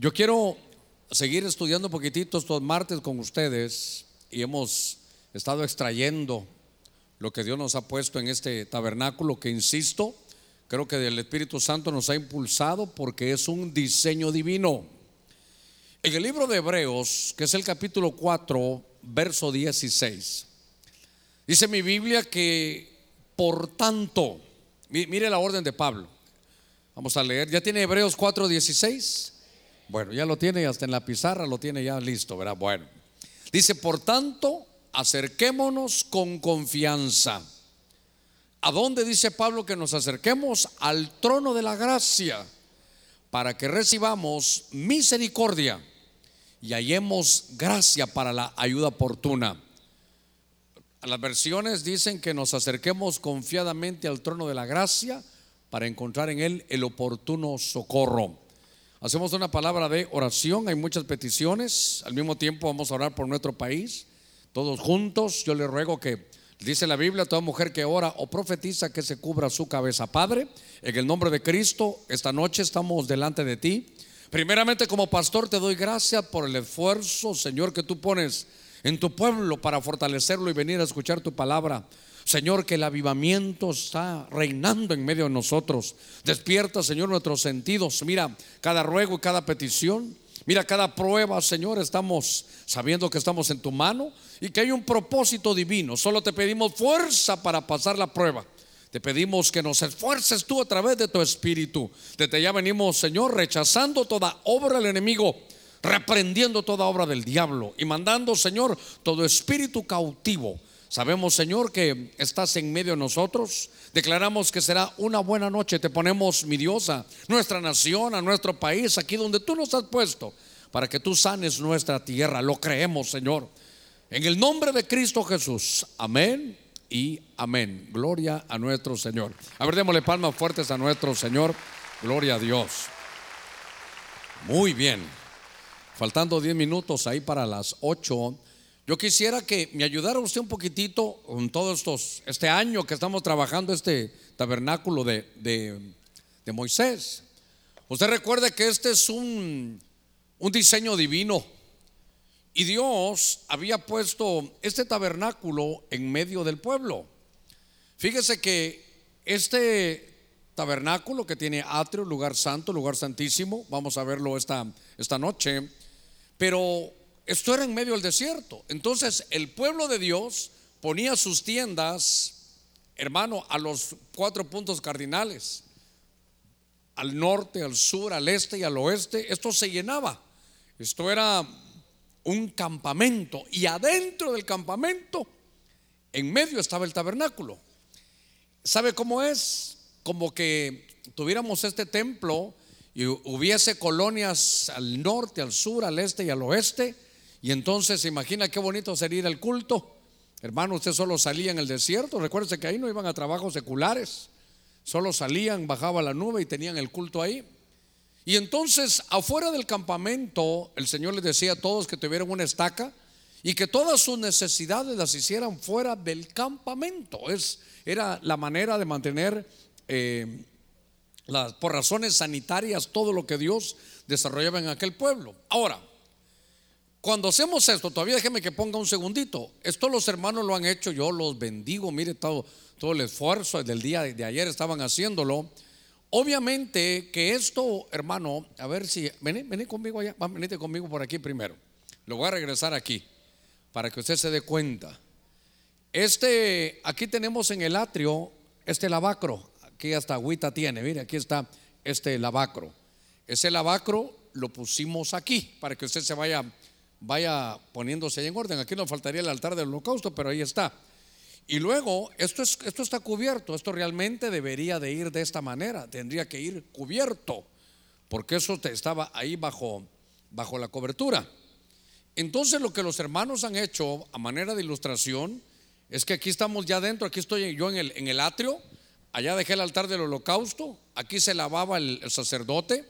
Yo quiero seguir estudiando un poquitito estos martes con ustedes y hemos estado extrayendo lo que Dios nos ha puesto en este tabernáculo que, insisto, creo que el Espíritu Santo nos ha impulsado porque es un diseño divino. En el libro de Hebreos, que es el capítulo 4, verso 16, dice mi Biblia que por tanto, mire la orden de Pablo, vamos a leer, ¿ya tiene Hebreos 4, 16? Bueno, ya lo tiene hasta en la pizarra, lo tiene ya listo, ¿verdad? Bueno, dice, por tanto, acerquémonos con confianza. ¿A dónde dice Pablo que nos acerquemos? Al trono de la gracia, para que recibamos misericordia y hallemos gracia para la ayuda oportuna. Las versiones dicen que nos acerquemos confiadamente al trono de la gracia para encontrar en él el oportuno socorro. Hacemos una palabra de oración, hay muchas peticiones, al mismo tiempo vamos a orar por nuestro país, todos juntos. Yo le ruego que, dice la Biblia, toda mujer que ora o profetiza que se cubra su cabeza. Padre, en el nombre de Cristo, esta noche estamos delante de ti. Primeramente como pastor te doy gracias por el esfuerzo, Señor, que tú pones en tu pueblo para fortalecerlo y venir a escuchar tu palabra. Señor, que el avivamiento está reinando en medio de nosotros. Despierta, Señor, nuestros sentidos. Mira cada ruego y cada petición. Mira cada prueba, Señor. Estamos sabiendo que estamos en tu mano y que hay un propósito divino. Solo te pedimos fuerza para pasar la prueba. Te pedimos que nos esfuerces tú a través de tu espíritu. Desde ya venimos, Señor, rechazando toda obra del enemigo reprendiendo toda obra del diablo y mandando, Señor, todo espíritu cautivo Sabemos, Señor, que estás en medio de nosotros. Declaramos que será una buena noche. Te ponemos, mi Dios, a nuestra nación, a nuestro país, aquí donde tú nos has puesto, para que tú sanes nuestra tierra. Lo creemos, Señor. En el nombre de Cristo Jesús. Amén y amén. Gloria a nuestro Señor. A ver, démosle palmas fuertes a nuestro Señor. Gloria a Dios. Muy bien. Faltando 10 minutos ahí para las 8. Yo quisiera que me ayudara usted un poquitito con todo estos, este año que estamos trabajando este tabernáculo de, de, Moisés. Usted recuerde que este es un, un diseño divino. Y Dios había puesto este tabernáculo en medio del pueblo. Fíjese que este tabernáculo que tiene atrio, lugar santo, lugar santísimo, vamos a verlo esta, esta noche, pero esto era en medio del desierto. Entonces el pueblo de Dios ponía sus tiendas, hermano, a los cuatro puntos cardinales, al norte, al sur, al este y al oeste. Esto se llenaba. Esto era un campamento y adentro del campamento, en medio estaba el tabernáculo. ¿Sabe cómo es? Como que tuviéramos este templo y hubiese colonias al norte, al sur, al este y al oeste y entonces, imagina qué bonito sería ir al culto. Hermano, usted solo salía en el desierto. Recuérdese que ahí no iban a trabajos seculares. Solo salían, bajaba la nube y tenían el culto ahí. Y entonces, afuera del campamento, el Señor les decía a todos que tuvieran una estaca y que todas sus necesidades las hicieran fuera del campamento. Es, era la manera de mantener, eh, por razones sanitarias, todo lo que Dios desarrollaba en aquel pueblo. Ahora, cuando hacemos esto, todavía déjeme que ponga un segundito. Esto los hermanos lo han hecho, yo los bendigo. Mire todo, todo el esfuerzo del día de ayer estaban haciéndolo. Obviamente que esto, hermano, a ver si, vení, vení conmigo allá, venite conmigo por aquí primero. Lo voy a regresar aquí para que usted se dé cuenta. Este, aquí tenemos en el atrio este lavacro. Aquí hasta agüita tiene, mire, aquí está este lavacro. Ese lavacro lo pusimos aquí para que usted se vaya vaya poniéndose en orden. Aquí nos faltaría el altar del holocausto, pero ahí está. Y luego, esto, es, esto está cubierto, esto realmente debería de ir de esta manera, tendría que ir cubierto, porque eso estaba ahí bajo, bajo la cobertura. Entonces lo que los hermanos han hecho a manera de ilustración es que aquí estamos ya dentro, aquí estoy yo en el, en el atrio, allá dejé el altar del holocausto, aquí se lavaba el sacerdote,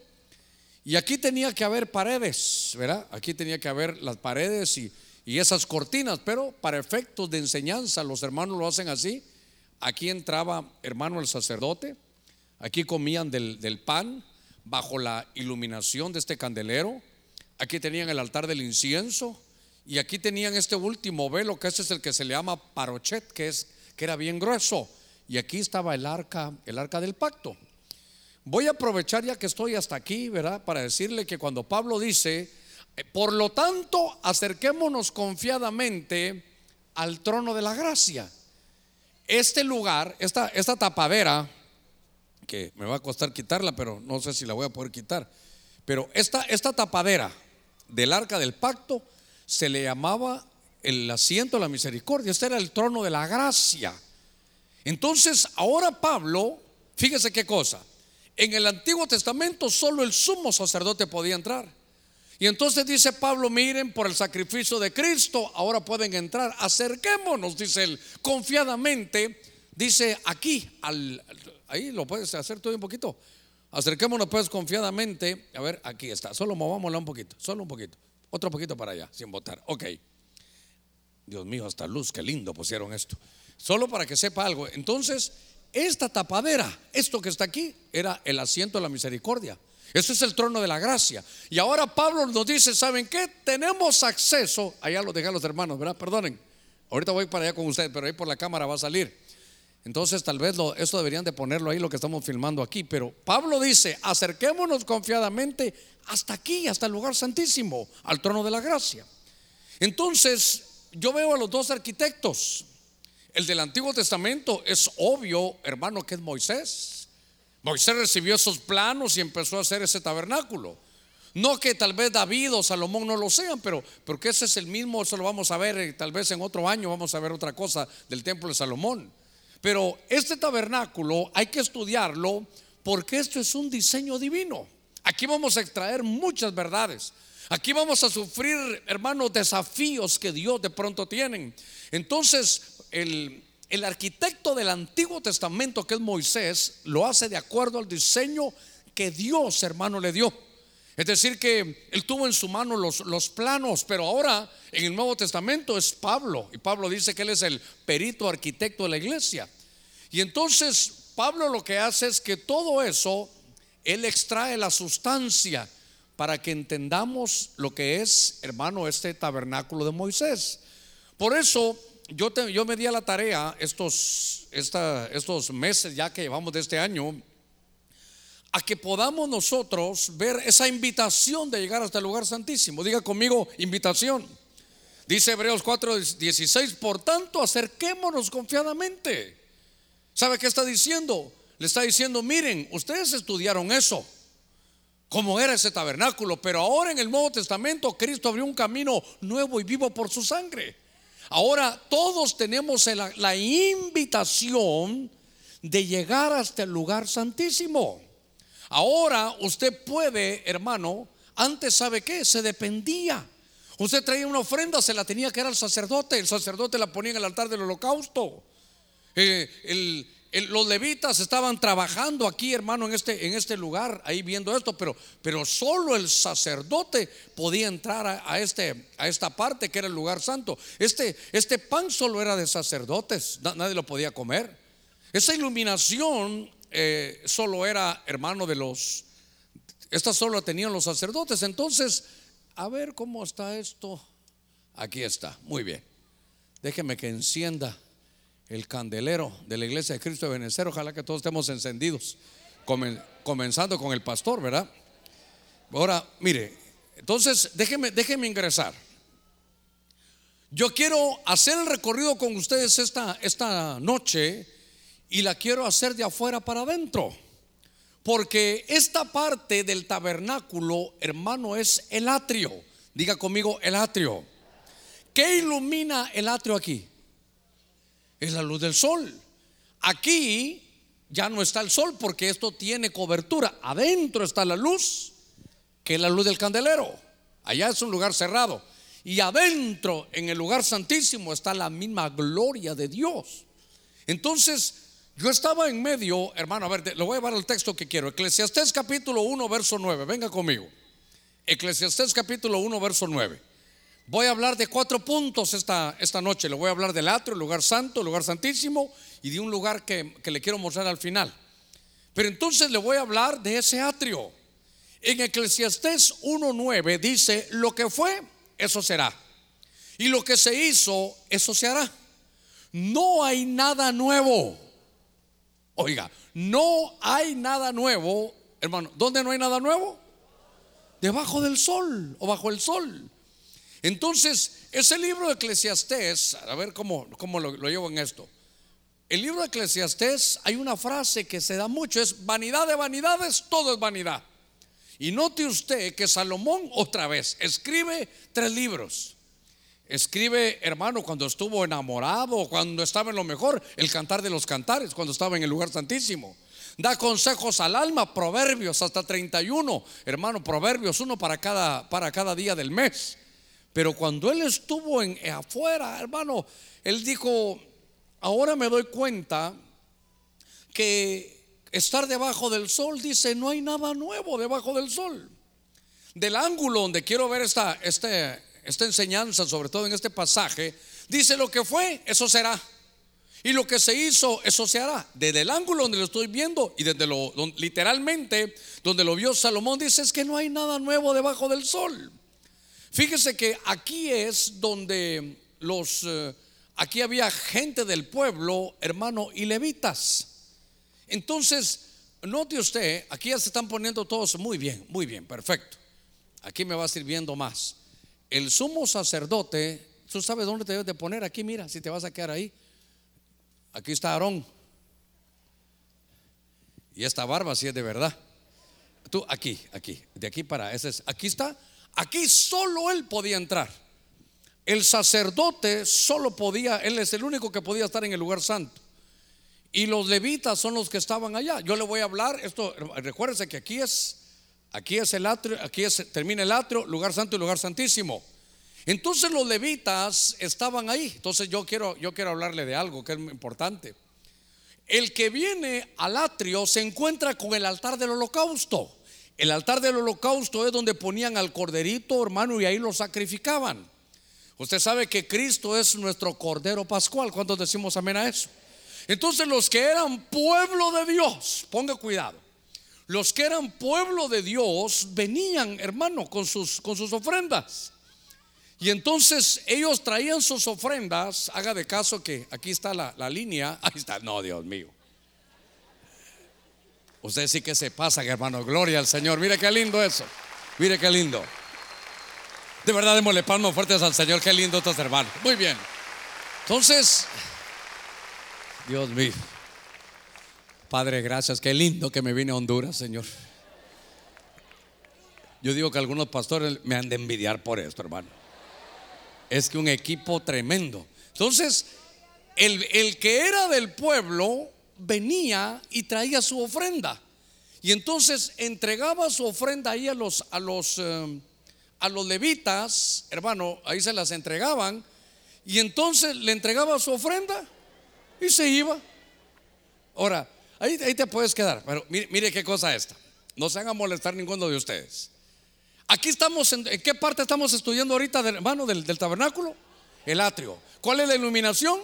y aquí tenía que haber paredes, ¿verdad? Aquí tenía que haber las paredes y, esas cortinas, pero para efectos de enseñanza los hermanos lo hacen así. Aquí entraba hermano el sacerdote, aquí comían del, del pan, bajo la iluminación de este candelero. Aquí tenían el altar del incienso y aquí tenían este último velo, que ese es el que se le llama parochet, que es que era bien grueso. Y aquí estaba el arca, el arca del pacto. Voy a aprovechar ya que estoy hasta aquí, ¿verdad? Para decirle que cuando Pablo dice, eh, por lo tanto, acerquémonos confiadamente al trono de la gracia. Este lugar, esta, esta tapadera, que me va a costar quitarla, pero no sé si la voy a poder quitar, pero esta, esta tapadera del arca del pacto se le llamaba el asiento de la misericordia, este era el trono de la gracia. Entonces, ahora Pablo, fíjese qué cosa, en el Antiguo Testamento solo el sumo sacerdote podía entrar. Y entonces dice Pablo, miren, por el sacrificio de Cristo, ahora pueden entrar. Acerquémonos, dice él, confiadamente. Dice aquí, ahí lo puedes hacer todo un poquito. Acerquémonos pues confiadamente. A ver, aquí está. Solo movámosla un poquito, solo un poquito. Otro poquito para allá, sin votar. Ok. Dios mío, hasta luz, qué lindo pusieron esto. Solo para que sepa algo. Entonces, esta tapadera, esto que está aquí, era el asiento de la misericordia. Eso es el trono de la gracia. Y ahora Pablo nos dice, ¿saben qué? Tenemos acceso, allá lo dejan los hermanos, ¿verdad? Perdonen. Ahorita voy para allá con ustedes, pero ahí por la cámara va a salir. Entonces tal vez lo, esto deberían de ponerlo ahí lo que estamos filmando aquí. Pero Pablo dice, acerquémonos confiadamente hasta aquí, hasta el lugar santísimo, al trono de la gracia. Entonces yo veo a los dos arquitectos. El del Antiguo Testamento es obvio, hermano, que es Moisés. Moisés recibió esos planos y empezó a hacer ese tabernáculo. No que tal vez David o Salomón no lo sean, pero porque ese es el mismo, eso lo vamos a ver, eh, tal vez en otro año vamos a ver otra cosa del templo de Salomón. Pero este tabernáculo hay que estudiarlo porque esto es un diseño divino. Aquí vamos a extraer muchas verdades. Aquí vamos a sufrir, hermanos, desafíos que Dios de pronto tienen. Entonces, el, el arquitecto del Antiguo Testamento, que es Moisés, lo hace de acuerdo al diseño que Dios, hermano, le dio. Es decir, que él tuvo en su mano los, los, planos, pero ahora en el Nuevo Testamento es Pablo. Y Pablo dice que él es el perito arquitecto de la iglesia. Y entonces Pablo lo que hace es que todo eso, él extrae la sustancia para que entendamos lo que es, hermano, este tabernáculo de Moisés. Por eso yo, yo me di a la tarea estos, estos meses ya que llevamos de este año a que podamos nosotros ver esa invitación de llegar hasta el lugar santísimo. Diga conmigo, invitación. Dice Hebreos 4:16, por tanto, acerquémonos confiadamente. ¿Sabe qué está diciendo? Le está diciendo, miren, ustedes estudiaron eso, cómo era ese tabernáculo, pero ahora en el Nuevo Testamento Cristo abrió un camino nuevo y vivo por su sangre. Ahora todos tenemos la, invitación de llegar hasta el lugar santísimo. Ahora usted puede, hermano, antes sabe qué, se dependía. Usted traía una ofrenda, se la tenía que dar al sacerdote, el sacerdote la ponía en el altar del holocausto. Eh, el, los levitas estaban trabajando aquí, hermano, en este, en este lugar, ahí viendo esto, pero, pero solo el sacerdote podía entrar a, este, a esta parte que era el lugar santo. Este, este pan solo era de sacerdotes, nadie lo podía comer. Esa iluminación eh, solo era, hermano, de los, esta solo la tenían los sacerdotes. Entonces, a ver cómo está esto. Aquí está, muy bien. Déjeme que encienda el candelero de la iglesia de Cristo de Benecer. Ojalá que todos estemos encendidos, comenzando con el pastor, ¿verdad? Ahora, mire, entonces déjeme, déjeme ingresar. Yo quiero hacer el recorrido con ustedes esta, esta noche y la quiero hacer de afuera para adentro. Porque esta parte del tabernáculo, hermano, es el atrio. Diga conmigo, el atrio. ¿Qué ilumina el atrio aquí? Es la luz del sol. Aquí ya no está el sol porque esto tiene cobertura. Adentro está la luz, que es la luz del candelero. Allá es un lugar cerrado. Y adentro, en el lugar santísimo, está la misma gloria de Dios. Entonces, yo estaba en medio, hermano, a ver, le voy a llevar el texto que quiero. Eclesiastés capítulo 1, verso 9. Venga conmigo. Eclesiastés capítulo 1, verso 9. Voy a hablar de cuatro puntos esta, esta noche. Le voy a hablar del atrio, el lugar santo, el lugar santísimo y de un lugar que, le quiero mostrar al final. Pero entonces le voy a hablar de ese atrio. En Eclesiastés 1.9 dice, lo que fue, eso será. Y lo que se hizo, eso se hará. No hay nada nuevo. Oiga, no hay nada nuevo, hermano. ¿Dónde no hay nada nuevo? Debajo del sol o bajo el sol. Entonces, ese libro de Eclesiastés, a ver cómo, cómo lo, llevo en esto. El libro de Eclesiastés hay una frase que se da mucho, es vanidad de vanidades, todo es vanidad. Y note usted que Salomón otra vez escribe tres libros. Escribe, hermano, cuando estuvo enamorado, cuando estaba en lo mejor, el cantar de los cantares, cuando estaba en el lugar santísimo. Da consejos al alma, proverbios hasta 31, hermano, proverbios, uno para cada, para cada día del mes. Pero cuando él estuvo en, afuera, hermano, él dijo, ahora me doy cuenta que estar debajo del sol, dice, no hay nada nuevo debajo del sol. Del ángulo donde quiero ver esta, este, esta enseñanza, sobre todo en este pasaje, dice lo que fue, eso será. Y lo que se hizo, eso se hará. Desde el ángulo donde lo estoy viendo y desde lo literalmente donde lo vio Salomón, dice es que no hay nada nuevo debajo del sol. Fíjese que aquí es donde los eh, aquí había gente del pueblo, hermano, y levitas. Entonces, note usted, aquí ya se están poniendo todos muy bien, muy bien, perfecto. Aquí me va sirviendo más el sumo sacerdote, tú sabes dónde te debes de poner, aquí mira, si te vas a quedar ahí. Aquí está Aarón. Y esta barba si es de verdad. Tú aquí, aquí, de aquí para ese es, aquí está. Aquí solo él podía entrar. El sacerdote solo podía, él es el único que podía estar en el lugar santo. Y los levitas son los que estaban allá. Yo le voy a hablar, esto recuérdense que aquí es Aquí es el atrio, aquí termina el atrio, lugar santo y lugar santísimo. Entonces los levitas estaban ahí. Entonces yo quiero, yo quiero hablarle de algo que es importante. El que viene al atrio se encuentra con el altar del holocausto. El altar del holocausto es donde ponían al corderito, hermano, y ahí lo sacrificaban. Usted sabe que Cristo es nuestro cordero pascual. ¿Cuántos decimos amén a eso? Entonces los que eran pueblo de Dios, ponga cuidado los que eran pueblo de Dios venían, hermano, con sus, con sus ofrendas. Y entonces ellos traían sus ofrendas. Haga de caso que aquí está la, la línea. Ahí está, no, Dios mío. Usted sí que se pasa, hermano. Gloria al Señor. Mire qué lindo eso. Mire qué lindo. De verdad, démosle palmas fuertes al Señor. Qué lindo estos. Muy bien. Entonces, Dios mío. Padre, gracias. Qué lindo que me vine a Honduras, Señor. Yo digo que algunos pastores me han de envidiar por esto, hermano. Es que un equipo tremendo. Entonces, el, el que era del pueblo venía y traía su ofrenda. Y entonces entregaba su ofrenda ahí a los, a los, eh, a los levitas, hermano, ahí se las entregaban. Y entonces le entregaba su ofrenda y se iba. Ahora, Ahí, te puedes quedar. Pero mire, qué cosa esta. No se hagan molestar ninguno de ustedes. Aquí estamos, en, qué parte estamos estudiando ahorita, hermano, del, del tabernáculo? El atrio. ¿Cuál es la iluminación?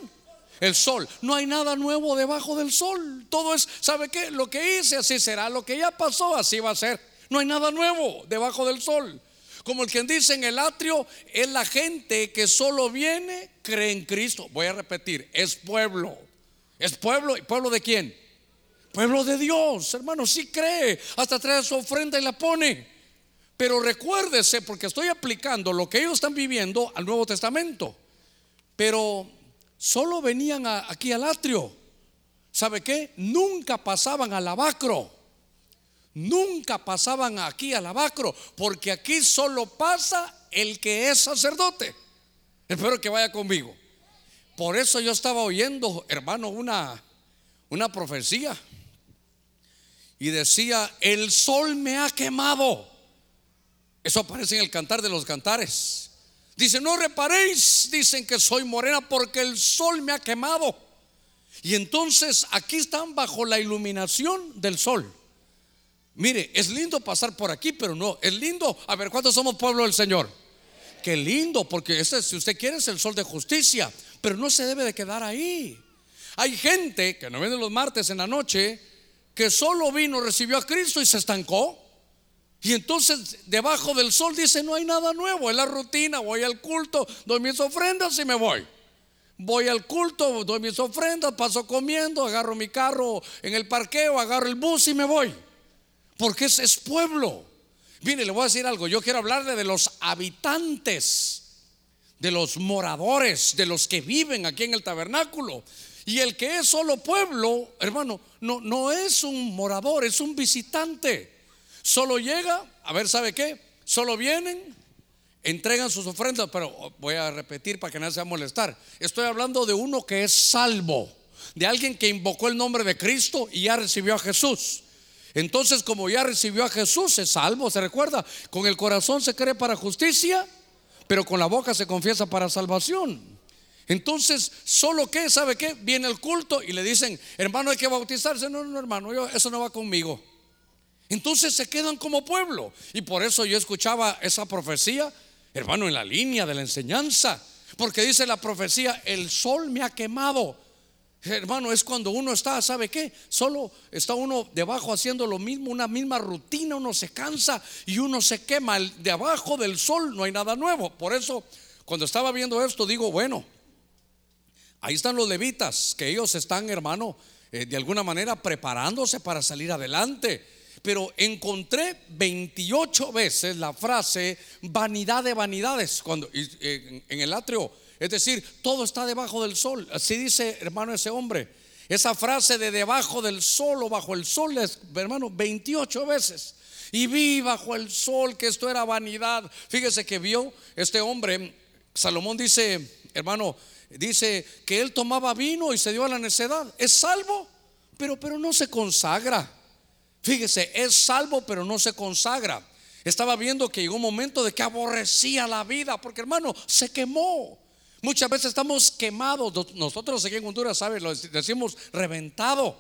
El sol. No hay nada nuevo debajo del sol. Todo es, ¿sabe qué? Lo que hice así será. Lo que ya pasó así va a ser. No hay nada nuevo debajo del sol. Como el que dice en el atrio, es la gente que solo viene, cree en Cristo. Voy a repetir, es pueblo. ¿Es pueblo? ¿Y pueblo de quién? Pueblo de Dios, hermano, si cree, hasta trae su ofrenda y la pone. Pero recuérdese, porque estoy aplicando lo que ellos están viviendo al Nuevo Testamento. Pero solo venían aquí al atrio. ¿Sabe qué? Nunca pasaban al lavacro. Nunca pasaban aquí al lavacro, porque aquí solo pasa el que es sacerdote. Espero que vaya conmigo. Por eso yo estaba oyendo, hermano, una, una profecía y decía, el sol me ha quemado. Eso aparece en el cantar de los cantares. Dice, no reparéis, dicen que soy morena porque el sol me ha quemado. Y entonces aquí están bajo la iluminación del sol. Mire, es lindo pasar por aquí, pero no, es lindo. A ver, ¿cuántos somos pueblo del Señor? Qué lindo, porque ese, si usted quiere, es el sol de justicia, pero no se debe de quedar ahí. Hay gente que no viene los martes en la noche que solo vino, recibió a Cristo y se estancó. Y entonces debajo del sol dice, no hay nada nuevo, es la rutina, voy al culto, doy mis ofrendas y me voy. Voy al culto, doy mis ofrendas, paso comiendo, agarro mi carro en el parqueo, agarro el bus y me voy. Porque ese es pueblo. Mire, le voy a decir algo, yo quiero hablarle de los habitantes, de los moradores, de los que viven aquí en el tabernáculo. Y el que es solo pueblo, hermano, no, no es un morador, es un visitante. Solo llega, a ver, ¿sabe qué? Solo vienen, entregan sus ofrendas, pero voy a repetir para que nadie se va a molestar. Estoy hablando de uno que es salvo, de alguien que invocó el nombre de Cristo y ya recibió a Jesús. Entonces, como ya recibió a Jesús, es salvo, ¿se recuerda? Con el corazón se cree para justicia, pero con la boca se confiesa para salvación. Entonces, solo que, ¿sabe qué? Viene el culto y le dicen, hermano, hay que bautizarse. No, no, hermano, yo, eso no va conmigo. Entonces se quedan como pueblo. Y por eso yo escuchaba esa profecía, hermano, en la línea de la enseñanza. Porque dice la profecía, el sol me ha quemado. Hermano, es cuando uno está, ¿sabe qué? Solo está uno debajo haciendo lo mismo, una misma rutina, uno se cansa y uno se quema. De abajo del sol no hay nada nuevo. Por eso, cuando estaba viendo esto, digo, bueno, ahí están los levitas, que ellos están, hermano, eh, de alguna manera preparándose para salir adelante pero encontré 28 veces la frase vanidad de vanidades cuando en, el atrio, es decir, todo está debajo del sol. Así dice, hermano, ese hombre. Esa frase de debajo del sol o bajo el sol es, hermano, 28 veces. Y vi bajo el sol que esto era vanidad. Fíjese que vio este hombre, Salomón dice, hermano, dice que él tomaba vino y se dio a la necedad. Es salvo, pero, pero no se consagra. Fíjese, es salvo pero no se consagra. Estaba viendo que llegó un momento de que aborrecía la vida, porque hermano, se quemó. Muchas veces estamos quemados. Nosotros aquí en Honduras, ¿sabes? Lo decimos reventado.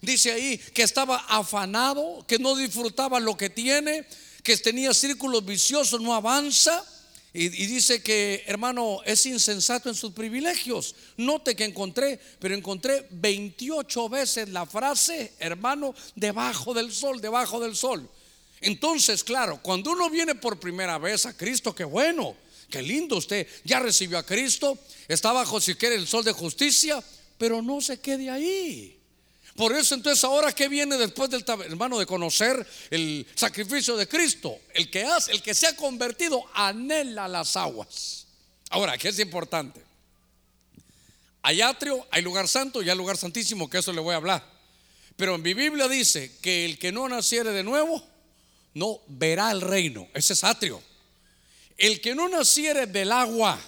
Dice ahí que estaba afanado, que no disfrutaba lo que tiene, que tenía círculos viciosos, no avanza. Y, dice que, hermano, es insensato en sus privilegios. Note que encontré, pero encontré 28 veces la frase, hermano, debajo del sol, debajo del sol. Entonces, claro, cuando uno viene por primera vez a Cristo, qué bueno, qué lindo usted, ya recibió a Cristo, está bajo si quiere el sol de justicia, pero no se quede ahí. Por eso entonces ahora que viene después del hermano de conocer el sacrificio de Cristo, el que hace, el que se ha convertido anhela las aguas. Ahora, ¿qué es importante? Hay atrio, hay lugar santo y hay lugar santísimo, que eso le voy a hablar. Pero en mi Biblia dice que el que no naciere de nuevo no verá el reino. Ese es atrio. El que no naciere del agua,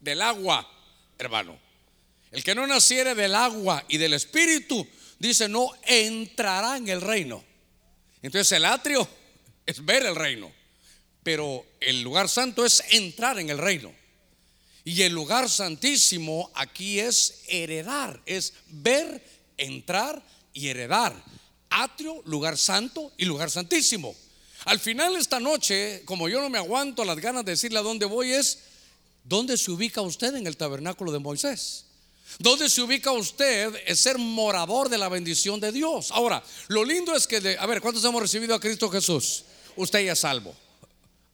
del agua, hermano. El que no naciere del agua y del espíritu dice, no entrará en el reino. Entonces el atrio es ver el reino, pero el lugar santo es entrar en el reino. Y el lugar santísimo aquí es heredar, es ver, entrar y heredar. Atrio, lugar santo y lugar santísimo. Al final esta noche, como yo no me aguanto las ganas de decirle a dónde voy, es, ¿dónde se ubica usted en el tabernáculo de Moisés? ¿Dónde se ubica usted? Es ser morador de la bendición de Dios. Ahora, lo lindo es que, a ver, ¿cuántos hemos recibido a Cristo Jesús? Usted ya es salvo.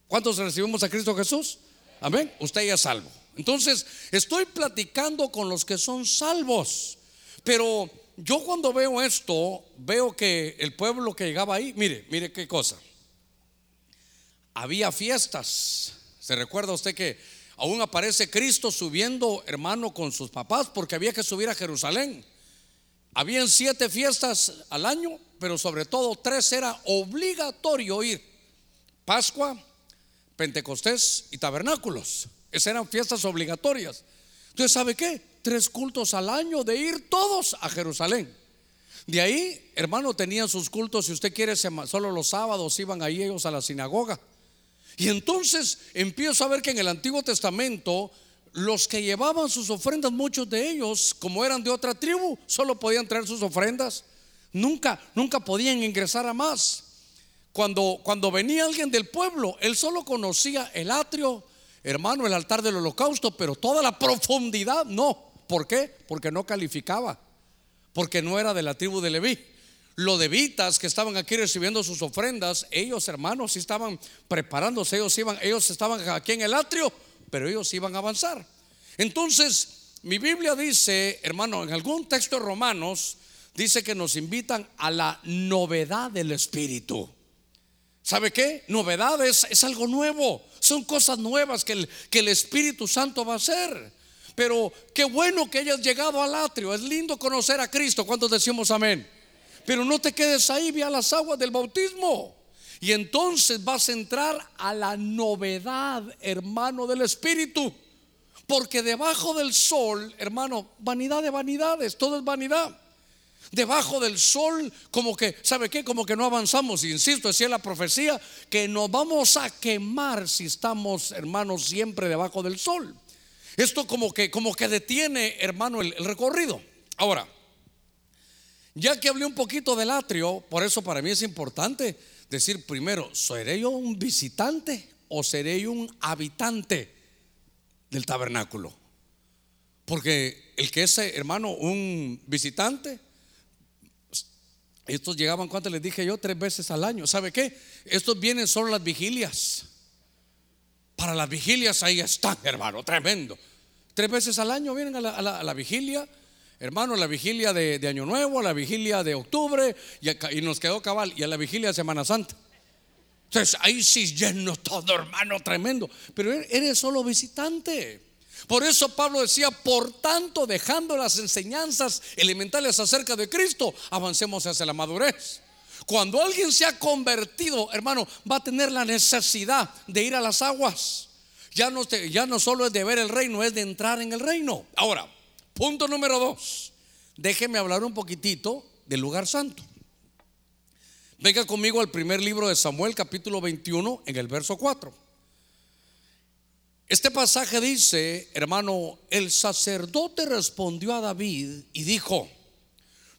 ¿Cuántos recibimos a Cristo Jesús? Amén. Usted ya es salvo. Entonces, estoy platicando con los que son salvos. Pero yo cuando veo esto, veo que el pueblo que llegaba ahí, mire, mire qué cosa. Había fiestas. ¿Se recuerda usted que Aún aparece Cristo subiendo, hermano, con sus papás, porque había que subir a Jerusalén. Habían siete fiestas al año, pero sobre todo tres era obligatorio ir. Pascua, Pentecostés y tabernáculos. Esas eran fiestas obligatorias. Entonces, ¿sabe qué? Tres cultos al año de ir todos a Jerusalén. De ahí, hermano, tenían sus cultos, si usted quiere, solo los sábados iban ahí ellos a la sinagoga. Y entonces empiezo a ver que en el Antiguo Testamento los que llevaban sus ofrendas, muchos de ellos, como eran de otra tribu, solo podían traer sus ofrendas. Nunca, nunca podían ingresar a más. Cuando, cuando venía alguien del pueblo, él solo conocía el atrio, hermano, el altar del holocausto, pero toda la profundidad no. ¿Por qué? Porque no calificaba, porque no era de la tribu de Leví. Los levitas que estaban aquí recibiendo sus ofrendas, ellos hermanos estaban preparándose, ellos iban, ellos estaban aquí en el atrio, pero ellos iban a avanzar. Entonces, mi Biblia dice, hermano, en algún texto de Romanos dice que nos invitan a la novedad del espíritu. ¿Sabe qué? Novedades es algo nuevo, son cosas nuevas que el, que el Espíritu Santo va a hacer. Pero qué bueno que hayas llegado al atrio, es lindo conocer a Cristo. ¿Cuántos decimos amén? Pero no te quedes ahí, ve a las aguas del bautismo. Y entonces vas a entrar a la novedad, hermano, del Espíritu. Porque debajo del sol, hermano, vanidad de vanidades, todo es vanidad. Debajo del sol, como que, ¿sabe qué? Como que no avanzamos. Insisto, decía la profecía que nos vamos a quemar si estamos, hermanos, siempre debajo del sol. Esto como que, como que detiene, hermano, el, el recorrido. Ahora, ya que hablé un poquito del atrio, por eso para mí es importante decir primero, ¿seré yo un visitante o seré yo un habitante del tabernáculo? Porque el que es, hermano, un visitante, estos llegaban, ¿cuánto les dije yo? Tres veces al año. ¿Sabe qué? Estos vienen solo las vigilias. Para las vigilias ahí están, hermano, tremendo. Tres veces al año vienen a la, a la vigilia hermano, la vigilia de, Año Nuevo, la vigilia de octubre, y, nos quedó cabal, y a la vigilia de Semana Santa. Entonces ahí sí lleno todo, hermano, tremendo. Pero eres solo visitante. Por eso Pablo decía, por tanto, dejando las enseñanzas elementales acerca de Cristo, avancemos hacia la madurez. Cuando alguien se ha convertido, hermano, va a tener la necesidad de ir a las aguas. Ya no, ya no solo es de ver el reino, es de entrar en el reino. Ahora, Punto número dos. Déjeme hablar un poquitito del lugar santo. Venga conmigo al primer libro de Samuel, capítulo 21, en el verso 4. Este pasaje dice, hermano, el sacerdote respondió a David y dijo,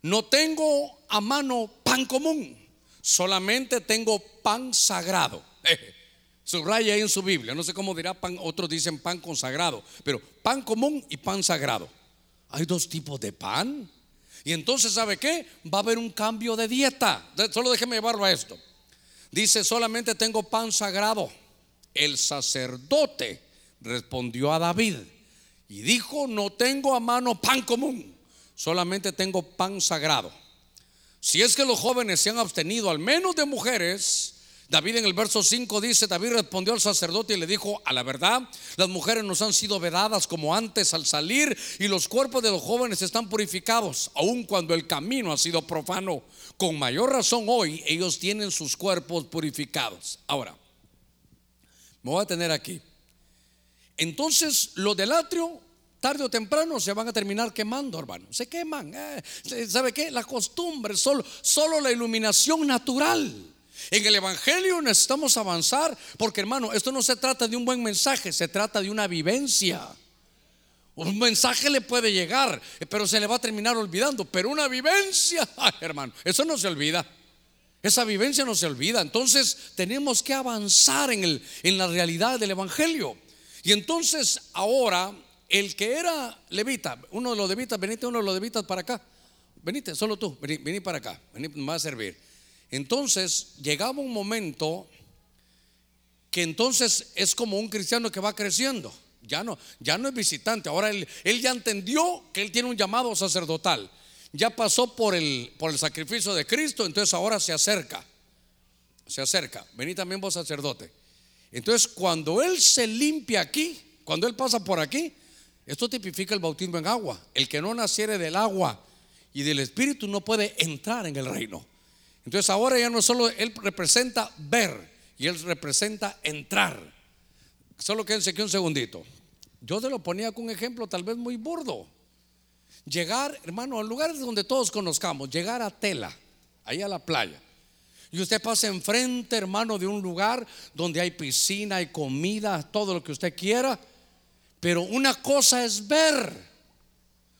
no tengo a mano pan común, solamente tengo pan sagrado. Subraya ahí en su Biblia, no sé cómo dirá pan, otros dicen pan consagrado, pero pan común y pan sagrado. Hay dos tipos de pan. Y entonces, ¿sabe qué? Va a haber un cambio de dieta. Solo déjeme llevarlo a esto. Dice, solamente tengo pan sagrado. El sacerdote respondió a David y dijo, no tengo a mano pan común, solamente tengo pan sagrado. Si es que los jóvenes se han abstenido al menos de mujeres, David en el verso 5 dice, David respondió al sacerdote y le dijo, a la verdad, las mujeres nos han sido vedadas como antes al salir y los cuerpos de los jóvenes están purificados, aun cuando el camino ha sido profano. Con mayor razón hoy ellos tienen sus cuerpos purificados. Ahora, me voy a tener aquí. Entonces, los del atrio tarde o temprano se van a terminar quemando, hermano. Se queman. Eh, ¿Sabe qué? La costumbre, solo, solo la iluminación natural en el Evangelio necesitamos avanzar porque hermano, esto no se trata de un buen mensaje, se trata de una vivencia. Un mensaje le puede llegar, pero se le va a terminar olvidando. Pero una vivencia, hermano, eso no se olvida. Esa vivencia no se olvida. Entonces tenemos que avanzar en, el, en la realidad del Evangelio. Y entonces ahora el que era levita, uno de los levitas, venite uno de los levitas para acá. Venite, solo tú, vení, vení para acá, vení, me va a servir. Entonces llegaba un momento que entonces es como un cristiano que va creciendo. Ya no, ya no es visitante. Ahora él, él ya entendió que él tiene un llamado sacerdotal. Ya pasó por el, por el sacrificio de Cristo, entonces ahora se acerca. Se acerca. Vení también vos sacerdote. Entonces cuando él se limpia aquí, cuando él pasa por aquí, esto tipifica el bautismo en agua. El que no naciere del agua y del Espíritu no puede entrar en el reino. Entonces ahora ya no solo Él representa ver y Él representa entrar. Solo quédense aquí un segundito. Yo te lo ponía con un ejemplo tal vez muy burdo. Llegar, hermano, a lugares donde todos conozcamos, llegar a Tela, ahí a la playa. Y usted pasa enfrente, hermano, de un lugar donde hay piscina, hay comida, todo lo que usted quiera. Pero una cosa es ver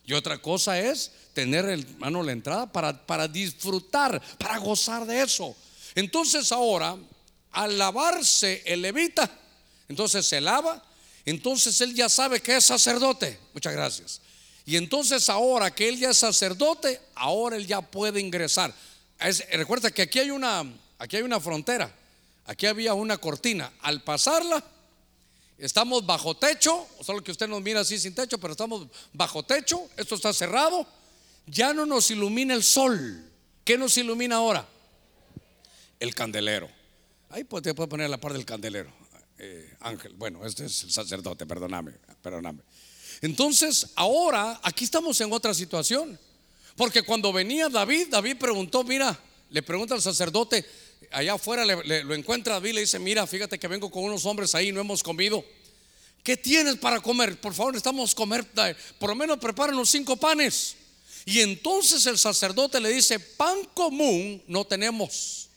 y otra cosa es tener, hermano, la entrada para, para disfrutar, para gozar de eso. Entonces ahora, al lavarse el levita, entonces se lava, entonces él ya sabe que es sacerdote. Muchas gracias. Y entonces ahora que él ya es sacerdote, ahora él ya puede ingresar. recuerda que aquí hay una, aquí hay una frontera. Aquí había una cortina. Al pasarla, estamos bajo techo. Solo que usted nos mira así sin techo, pero estamos bajo techo. Esto está cerrado. Ya no nos ilumina el sol. ¿Qué nos ilumina ahora? El candelero. Ahí pues, te puedo poner la parte del candelero. Eh, ángel, bueno, este es el sacerdote, perdóname, perdóname. Entonces, ahora aquí estamos en otra situación. Porque cuando venía David, David preguntó, mira, le pregunta al sacerdote, allá afuera lo encuentra David, le dice, mira, fíjate que vengo con unos hombres ahí, no hemos comido. ¿Qué tienes para comer? Por favor, necesitamos comer, por lo menos prepáranos cinco panes. Y entonces el sacerdote le dice, pan común no tenemos.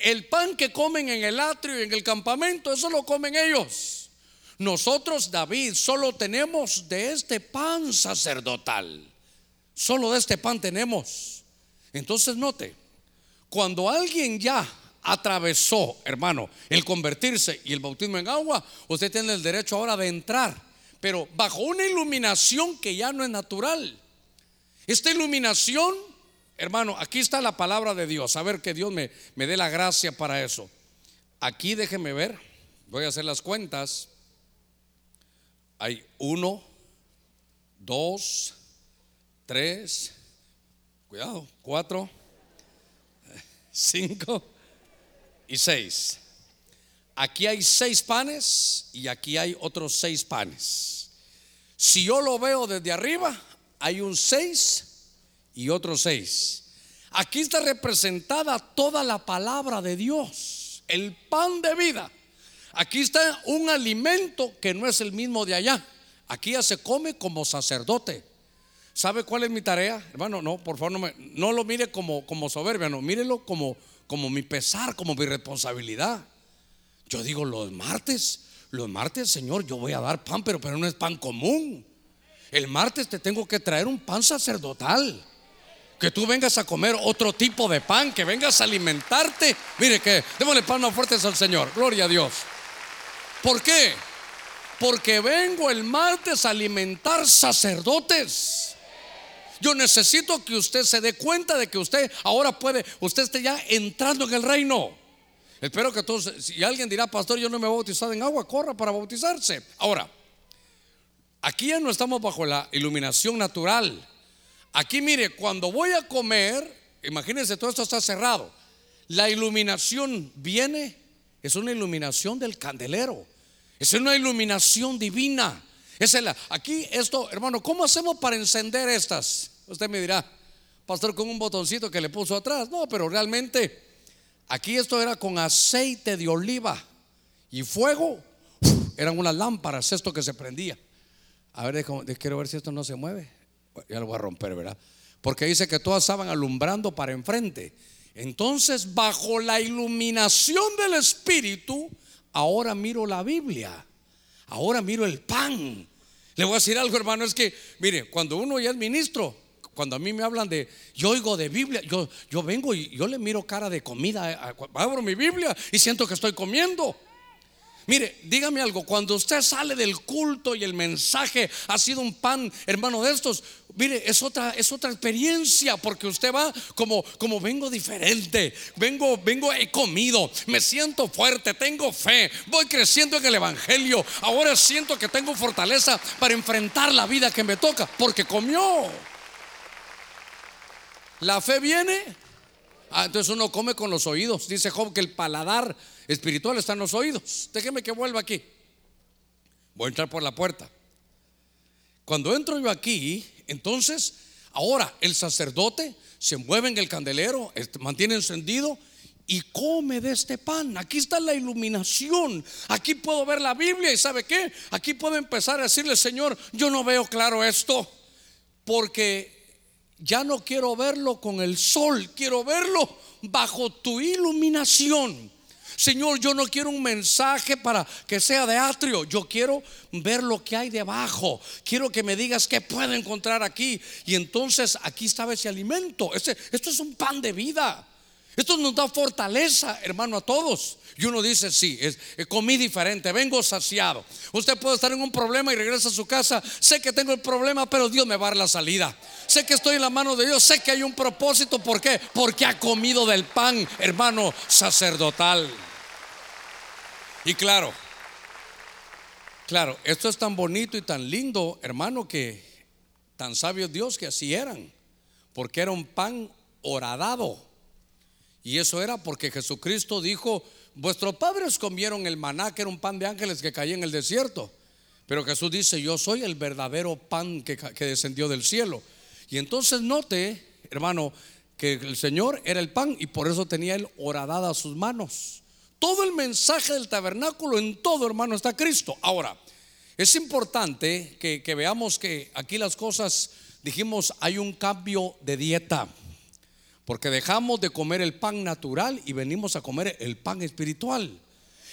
El pan que comen en el atrio y en el campamento, eso lo comen ellos. Nosotros, David, solo tenemos de este pan sacerdotal. Solo de este pan tenemos. Entonces note, cuando alguien ya atravesó, hermano, el convertirse y el bautismo en agua, usted tiene el derecho ahora de entrar, pero bajo una iluminación que ya no es natural. Esta iluminación, hermano, aquí está la palabra de Dios. A ver que Dios me, me dé la gracia para eso. Aquí déjeme ver, voy a hacer las cuentas. Hay uno, dos, tres, cuidado, cuatro, cinco y seis. Aquí hay seis panes y aquí hay otros seis panes. Si yo lo veo desde arriba, hay un seis y otro seis. Aquí está representada toda la palabra de Dios, el pan de vida. Aquí está un alimento que no es el mismo de allá. Aquí ya se come como sacerdote. ¿Sabe cuál es mi tarea? Hermano, no, por favor, no, me, no lo mire como, como soberbia, no, mírelo como, como mi pesar, como mi responsabilidad. Yo digo, los martes, los martes, Señor, yo voy a dar pan, pero, pero no es pan común. El martes te tengo que traer un pan sacerdotal. Que tú vengas a comer otro tipo de pan, que vengas a alimentarte. Mire que, démosle palmas fuertes al Señor. Gloria a Dios. ¿Por qué? Porque vengo el martes a alimentar sacerdotes. Yo necesito que usted se dé cuenta de que usted ahora puede, usted esté ya entrando en el reino. Espero que todos, si alguien dirá, pastor, yo no me he bautizado en agua, corra para bautizarse. Ahora, aquí ya no estamos bajo la iluminación natural. Aquí mire, cuando voy a comer, imagínense, todo esto está cerrado. La iluminación viene, es una iluminación del candelero. Es una iluminación divina. Es el, aquí esto, hermano, ¿cómo hacemos para encender estas? Usted me dirá, pastor, con un botoncito que le puso atrás. No, pero realmente aquí esto era con aceite de oliva y fuego. eran unas lámparas, esto que se prendía. A ver, quiero ver si esto no se mueve. Ya lo voy a romper, ¿verdad? Porque dice que todas estaban alumbrando para enfrente. Entonces, bajo la iluminación del Espíritu, ahora miro la Biblia. Ahora miro el pan. Le voy a decir algo, hermano, es que, mire, cuando uno ya es ministro, cuando a mí me hablan de, yo oigo de Biblia, yo, yo vengo y yo le miro cara de comida, abro mi Biblia y siento que estoy comiendo. Mire, dígame algo, cuando usted sale del culto y el mensaje ha sido un pan, hermano de estos, mire, es otra, es otra experiencia porque usted va como, como vengo diferente, vengo, vengo, he comido, me siento fuerte, tengo fe, voy creciendo en el Evangelio, ahora siento que tengo fortaleza para enfrentar la vida que me toca porque comió. La fe viene. Ah, entonces uno come con los oídos. Dice Job que el paladar espiritual está en los oídos. Déjeme que vuelva aquí. Voy a entrar por la puerta. Cuando entro yo aquí, entonces, ahora el sacerdote se mueve en el candelero, mantiene encendido y come de este pan. Aquí está la iluminación. Aquí puedo ver la Biblia y ¿sabe qué? Aquí puedo empezar a decirle, Señor, yo no veo claro esto porque ya no quiero verlo con el sol, quiero verlo bajo tu iluminación. Señor, yo no quiero un mensaje para que sea de atrio, yo quiero ver lo que hay debajo. Quiero que me digas qué puedo encontrar aquí. Y entonces aquí estaba ese alimento. esto es un pan de vida. Esto nos da fortaleza, hermano, a todos. Y uno dice, sí, eh, comí diferente, vengo saciado. Usted puede estar en un problema y regresa a su casa. Sé que tengo el problema, pero Dios me va a dar la salida. Sé que estoy en la mano de Dios, sé que hay un propósito. ¿Por qué? Porque ha comido del pan, hermano, sacerdotal. Y claro, claro, esto es tan bonito y tan lindo, hermano, que tan sabio Dios que así eran. Porque era un pan horadado. Y eso era porque Jesucristo dijo, vuestros padres comieron el maná, que era un pan de ángeles que caía en el desierto. Pero Jesús dice, yo soy el verdadero pan que, descendió del cielo. Y entonces note, hermano, que el Señor era el pan y por eso tenía él horadada a sus manos. Todo el mensaje del tabernáculo, en todo, hermano, está Cristo. Ahora, es importante que, que veamos que aquí las cosas, dijimos, hay un cambio de dieta. Porque dejamos de comer el pan natural y venimos a comer el pan espiritual.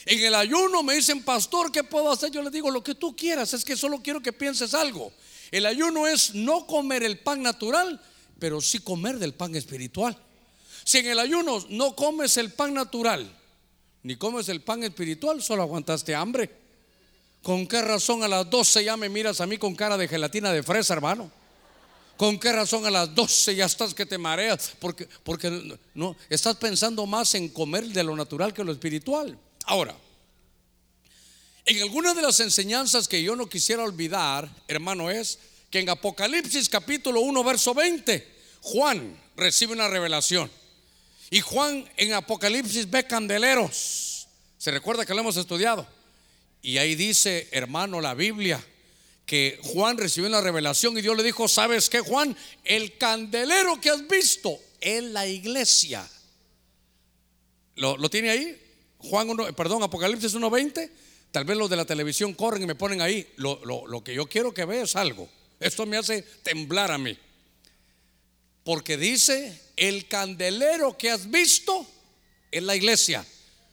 En el ayuno me dicen, pastor, ¿qué puedo hacer? Yo le digo, lo que tú quieras, es que solo quiero que pienses algo. El ayuno es no comer el pan natural, pero sí comer del pan espiritual. Si en el ayuno no comes el pan natural, ni comes el pan espiritual, solo aguantaste hambre. ¿Con qué razón a las 12 ya me miras a mí con cara de gelatina de fresa, hermano? ¿Con qué razón a las 12 ya estás que te mareas? Porque, porque no, estás pensando más en comer de lo natural que lo espiritual. Ahora, en algunas de las enseñanzas que yo no quisiera olvidar, hermano, es que en Apocalipsis capítulo 1, verso 20, Juan recibe una revelación. Y Juan en Apocalipsis ve candeleros. ¿Se recuerda que lo hemos estudiado? Y ahí dice, hermano, la Biblia, que Juan recibió la revelación y Dios le dijo, ¿sabes qué, Juan? El candelero que has visto en la iglesia. ¿Lo, tiene ahí? Juan 1, perdón, Apocalipsis 1.20. Tal vez los de la televisión corren y me ponen ahí. Lo, lo que yo quiero que veas es algo. Esto me hace temblar a mí. Porque dice, el candelero que has visto en la iglesia.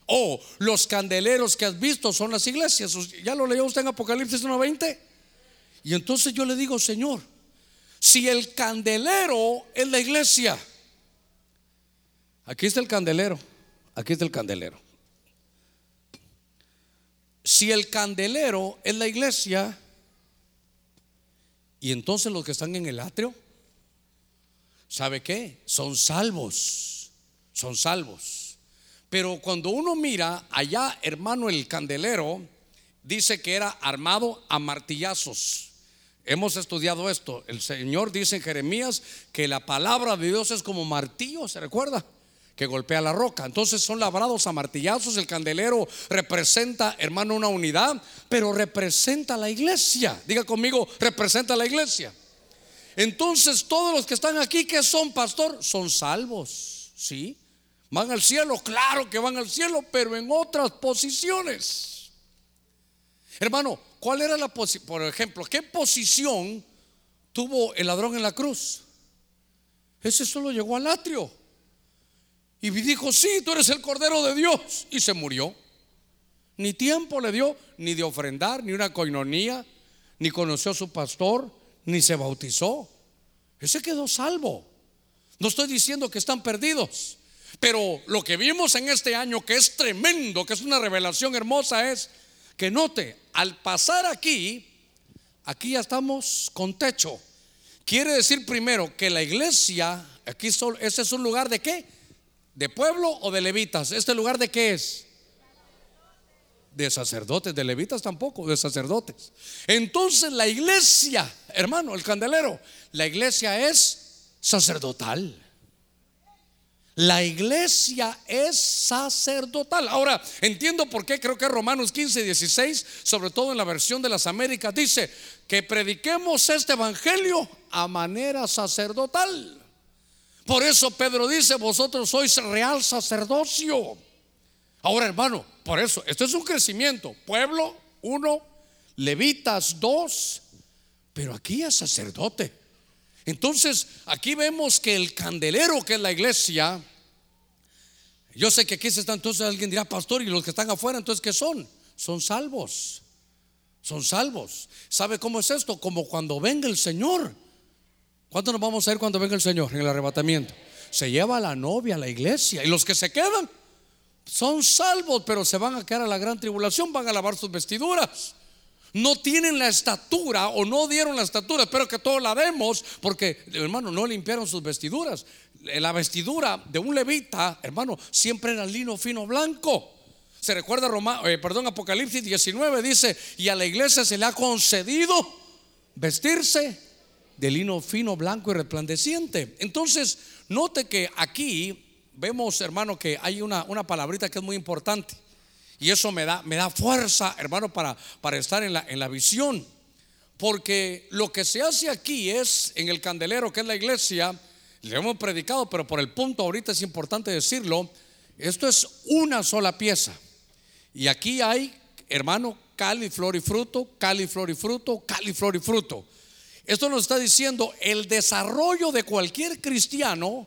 O los candeleros que has visto son las iglesias. ¿Ya lo leyó usted en Apocalipsis 1.20? Y entonces yo le digo, Señor, si el candelero es la iglesia, aquí está el candelero, aquí está el candelero. Si el candelero es la iglesia, y entonces los que están en el atrio, ¿sabe qué? Son salvos, son salvos. Pero cuando uno mira allá, hermano, el candelero, dice que era armado a martillazos. Hemos estudiado esto. El Señor dice en Jeremías que la palabra de Dios es como martillo, ¿se recuerda? Que golpea la roca. Entonces son labrados a martillazos. El candelero representa, hermano, una unidad, pero representa la iglesia. Diga conmigo, representa la iglesia. Entonces todos los que están aquí, que son pastor, son salvos. ¿Sí? Van al cielo, claro que van al cielo, pero en otras posiciones. Hermano, ¿Cuál era la posición? Por ejemplo, ¿qué posición tuvo el ladrón en la cruz? Ese solo llegó al atrio. Y dijo, sí, tú eres el Cordero de Dios. Y se murió. Ni tiempo le dio, ni de ofrendar, ni una coinonía, ni conoció a su pastor, ni se bautizó. Ese quedó salvo. No estoy diciendo que están perdidos. Pero lo que vimos en este año, que es tremendo, que es una revelación hermosa, es que note, al pasar aquí, aquí ya estamos con techo. Quiere decir primero que la iglesia, aquí solo, ese es un lugar de qué? ¿De pueblo o de levitas? ¿Este lugar de qué es? De sacerdotes, de levitas tampoco, de sacerdotes. Entonces la iglesia, hermano, el candelero, la iglesia es sacerdotal. La iglesia es sacerdotal. Ahora, entiendo por qué creo que Romanos 15, 16, sobre todo en la versión de las Américas, dice que prediquemos este evangelio a manera sacerdotal. Por eso Pedro dice, vosotros sois real sacerdocio. Ahora, hermano, por eso, esto es un crecimiento. Pueblo, uno, levitas, dos, pero aquí es sacerdote. Entonces, aquí vemos que el candelero que es la iglesia, yo sé que aquí se están, entonces alguien dirá, pastor, y los que están afuera, entonces, ¿qué son? Son salvos. Son salvos. ¿Sabe cómo es esto? Como cuando venga el Señor. ¿Cuánto nos vamos a ir cuando venga el Señor en el arrebatamiento? Se lleva a la novia a la iglesia y los que se quedan son salvos, pero se van a quedar a la gran tribulación, van a lavar sus vestiduras. No tienen la estatura o no dieron la estatura. Espero que todos la demos, porque hermano, no limpiaron sus vestiduras. La vestidura de un levita, hermano, siempre era lino fino blanco. Se recuerda Roma, eh, perdón, Apocalipsis 19 dice, y a la iglesia se le ha concedido vestirse de lino fino, blanco y resplandeciente. Entonces, note que aquí vemos, hermano, que hay una, una palabrita que es muy importante. Y eso me da, me da fuerza, hermano, para, para estar en la, en la visión. Porque lo que se hace aquí es, en el candelero, que es la iglesia, le hemos predicado, pero por el punto ahorita es importante decirlo, esto es una sola pieza. Y aquí hay, hermano, cali, flor y fruto, cali, flor y fruto, cali, flor y fruto. Esto nos está diciendo, el desarrollo de cualquier cristiano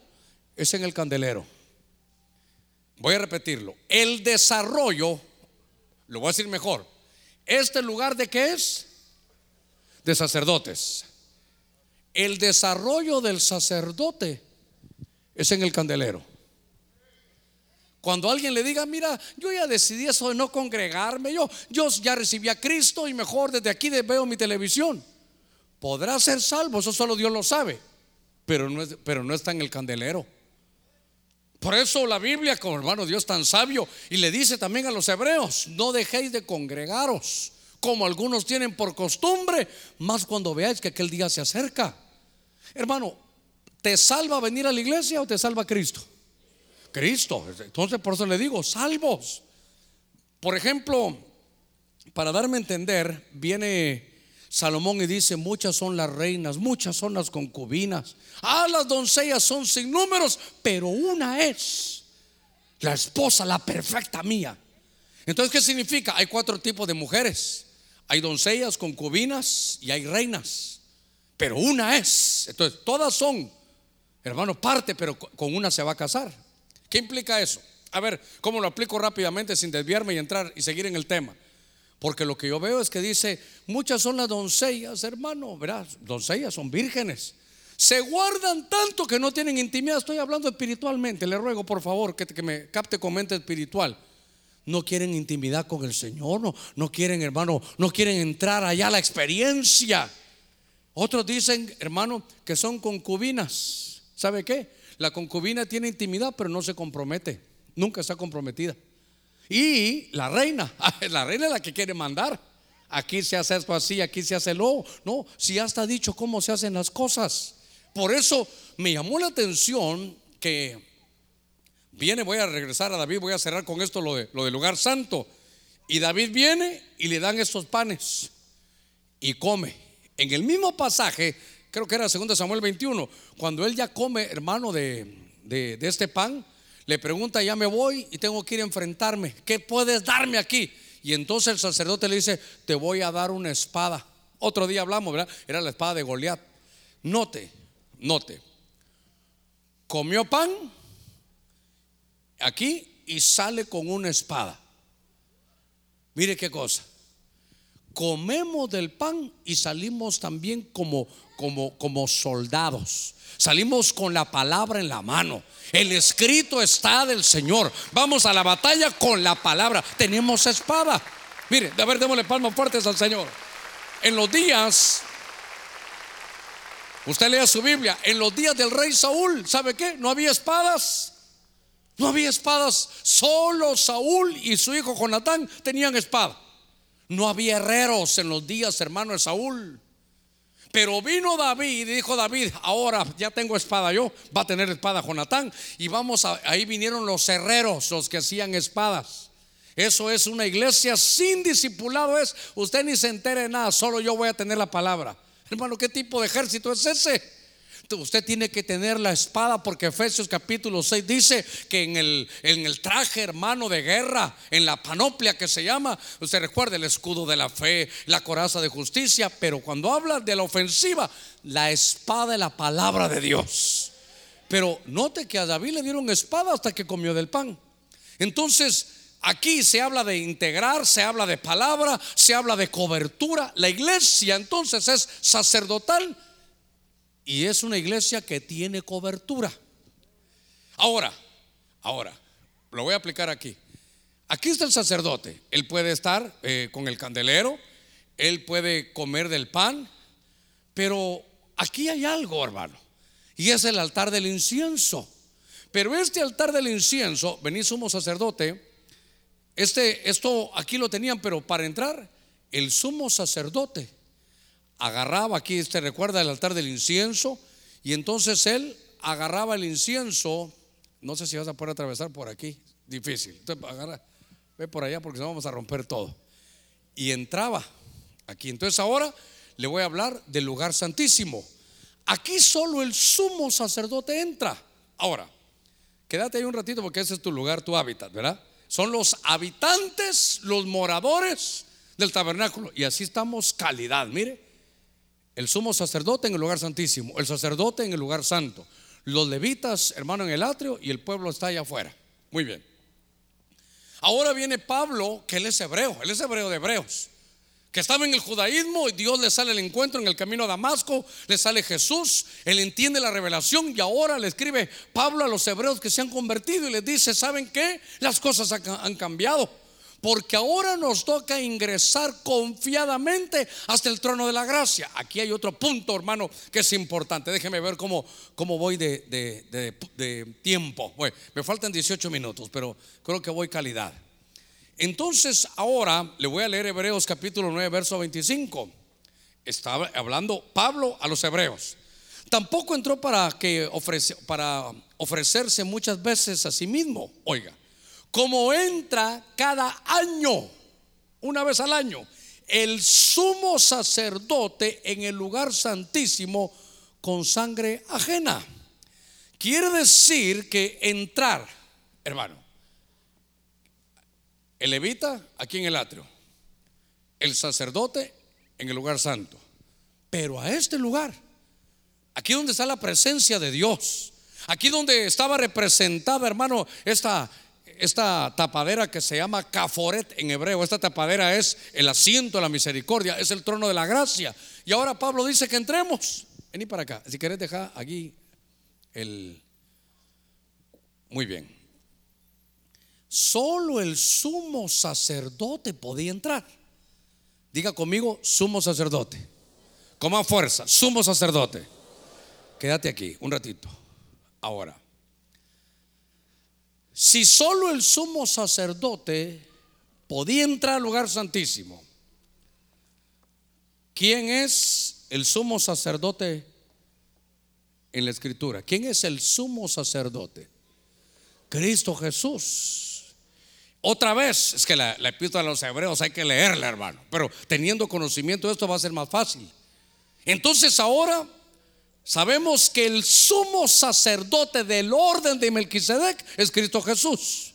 es en el candelero. Voy a repetirlo. El desarrollo, lo voy a decir mejor, ¿este lugar de qué es? De sacerdotes. El desarrollo del sacerdote es en el candelero. Cuando alguien le diga, mira, yo ya decidí eso de no congregarme, yo, yo ya recibí a Cristo y mejor desde aquí veo mi televisión. Podrá ser salvo, eso solo Dios lo sabe, pero no, pero no está en el candelero. Por eso la Biblia, como hermano Dios tan sabio, y le dice también a los hebreos, no dejéis de congregaros, como algunos tienen por costumbre, más cuando veáis que aquel día se acerca. Hermano, ¿te salva venir a la iglesia o te salva Cristo? Cristo. Entonces por eso le digo, salvos. Por ejemplo, para darme a entender, viene Salomón y dice, muchas son las reinas, muchas son las concubinas. Ah, las doncellas son sin números, pero una es la esposa, la perfecta mía. Entonces, ¿qué significa? Hay cuatro tipos de mujeres. Hay doncellas, concubinas y hay reinas. Pero una es. Entonces, todas son, hermano, parte, pero con una se va a casar. ¿Qué implica eso? A ver, ¿cómo lo aplico rápidamente sin desviarme y entrar y seguir en el tema? Porque lo que yo veo es que dice, muchas son las doncellas, hermano, verás, doncellas son vírgenes. Se guardan tanto que no tienen intimidad. Estoy hablando espiritualmente. Le ruego, por favor, que, que me capte con mente espiritual. No quieren intimidad con el Señor, no, no quieren, hermano, no quieren entrar allá a la experiencia. Otros dicen, hermano, que son concubinas. ¿Sabe qué? La concubina tiene intimidad, pero no se compromete. Nunca está comprometida. Y la reina, la reina es la que quiere mandar. Aquí se hace esto así, aquí se hace lo. No, si ya está dicho cómo se hacen las cosas. Por eso me llamó la atención que viene, voy a regresar a David, voy a cerrar con esto lo, de, lo del lugar santo. Y David viene y le dan estos panes y come. En el mismo pasaje creo que era 2 Samuel 21, cuando él ya come, hermano, de, de, este pan, le pregunta, ya me voy y tengo que ir a enfrentarme, ¿qué puedes darme aquí? Y entonces el sacerdote le dice, te voy a dar una espada. Otro día hablamos, ¿verdad? Era la espada de Goliat. Note, note. Comió pan aquí y sale con una espada. Mire qué cosa. Comemos del pan y salimos también como como, como soldados. Salimos con la palabra en la mano. El escrito está del Señor. Vamos a la batalla con la palabra. Tenemos espada. Mire, a ver, démosle palmas fuertes al Señor. En los días, usted lea su Biblia, en los días del rey Saúl, ¿sabe qué? No había espadas. No había espadas. Solo Saúl y su hijo Jonatán tenían espada. No había herreros en los días, hermano de Saúl. Pero vino David y dijo David, ahora ya tengo espada yo, va a tener espada Jonatán. Y vamos, a, ahí vinieron los herreros, los que hacían espadas. Eso es una iglesia sin discipulado, es usted ni se entere de nada, solo yo voy a tener la palabra. Hermano, ¿qué tipo de ejército es ese? Usted tiene que tener la espada porque Efesios capítulo 6 dice que en el, en el traje hermano de guerra, en la panoplia que se llama, usted recuerda el escudo de la fe, la coraza de justicia, pero cuando habla de la ofensiva, la espada es la palabra de Dios. Pero note que a David le dieron espada hasta que comió del pan. Entonces, Aquí se habla de integrar, se habla de palabra, se habla de cobertura. La iglesia entonces es sacerdotal y es una iglesia que tiene cobertura. Ahora, ahora, lo voy a aplicar aquí. Aquí está el sacerdote. Él puede estar eh, con el candelero, él puede comer del pan, pero aquí hay algo, hermano, y es el altar del incienso. Pero este altar del incienso, venís sumo sacerdote, este, esto aquí lo tenían, pero para entrar, el sumo sacerdote agarraba aquí, este recuerda el altar del incienso, y entonces él agarraba el incienso, no sé si vas a poder atravesar por aquí, difícil. Entonces, agarra, ve por allá porque vamos a romper todo. Y entraba aquí. Entonces ahora le voy a hablar del lugar santísimo. Aquí solo el sumo sacerdote entra. Ahora, quédate ahí un ratito porque ese es tu lugar, tu hábitat, ¿verdad? Son los habitantes, los moradores del tabernáculo. Y así estamos calidad, mire. El sumo sacerdote en el lugar santísimo, el sacerdote en el lugar santo, los levitas, hermano, en el atrio y el pueblo está allá afuera. Muy bien. Ahora viene Pablo, que él es hebreo, él es hebreo de hebreos, que estaba en el judaísmo y Dios le sale el encuentro en el camino a Damasco, le sale Jesús, él entiende la revelación y ahora le escribe Pablo a los hebreos que se han convertido y les dice, ¿saben qué? Las cosas han cambiado porque ahora nos toca ingresar confiadamente hasta el trono de la gracia. Aquí hay otro punto, hermano, que es importante. Déjeme ver cómo, cómo voy de, tiempo. me faltan 18 minutos, pero creo que voy calidad. Entonces, ahora le voy a leer Hebreos capítulo 9, verso 25. Estaba hablando Pablo a los hebreos. Tampoco entró para, que para ofrecerse muchas veces a sí mismo. Oiga, como entra cada año, una vez al año, el sumo sacerdote en el lugar santísimo con sangre ajena. Quiere decir que entrar, hermano, el levita aquí en el atrio, el sacerdote en el lugar santo, pero a este lugar, aquí donde está la presencia de Dios, aquí donde estaba representada, hermano, esta esta tapadera que se llama Caforet en hebreo. Esta tapadera es el asiento de la misericordia, es el trono de la gracia. Y ahora Pablo dice que entremos. Vení para acá. Si querés dejar aquí el... Muy bien. Solo el sumo sacerdote podía entrar. Diga conmigo, sumo sacerdote. Con más fuerza, sumo sacerdote. Quédate aquí un ratito. Ahora. Si solo el sumo sacerdote podía entrar al lugar santísimo, ¿quién es el sumo sacerdote en la escritura? ¿Quién es el sumo sacerdote? Cristo Jesús. Otra vez, es que la, epístola de los hebreos hay que leerla, hermano, pero teniendo conocimiento de esto va a ser más fácil. Entonces ahora Sabemos que el sumo sacerdote del orden de Melquisedec es Cristo Jesús.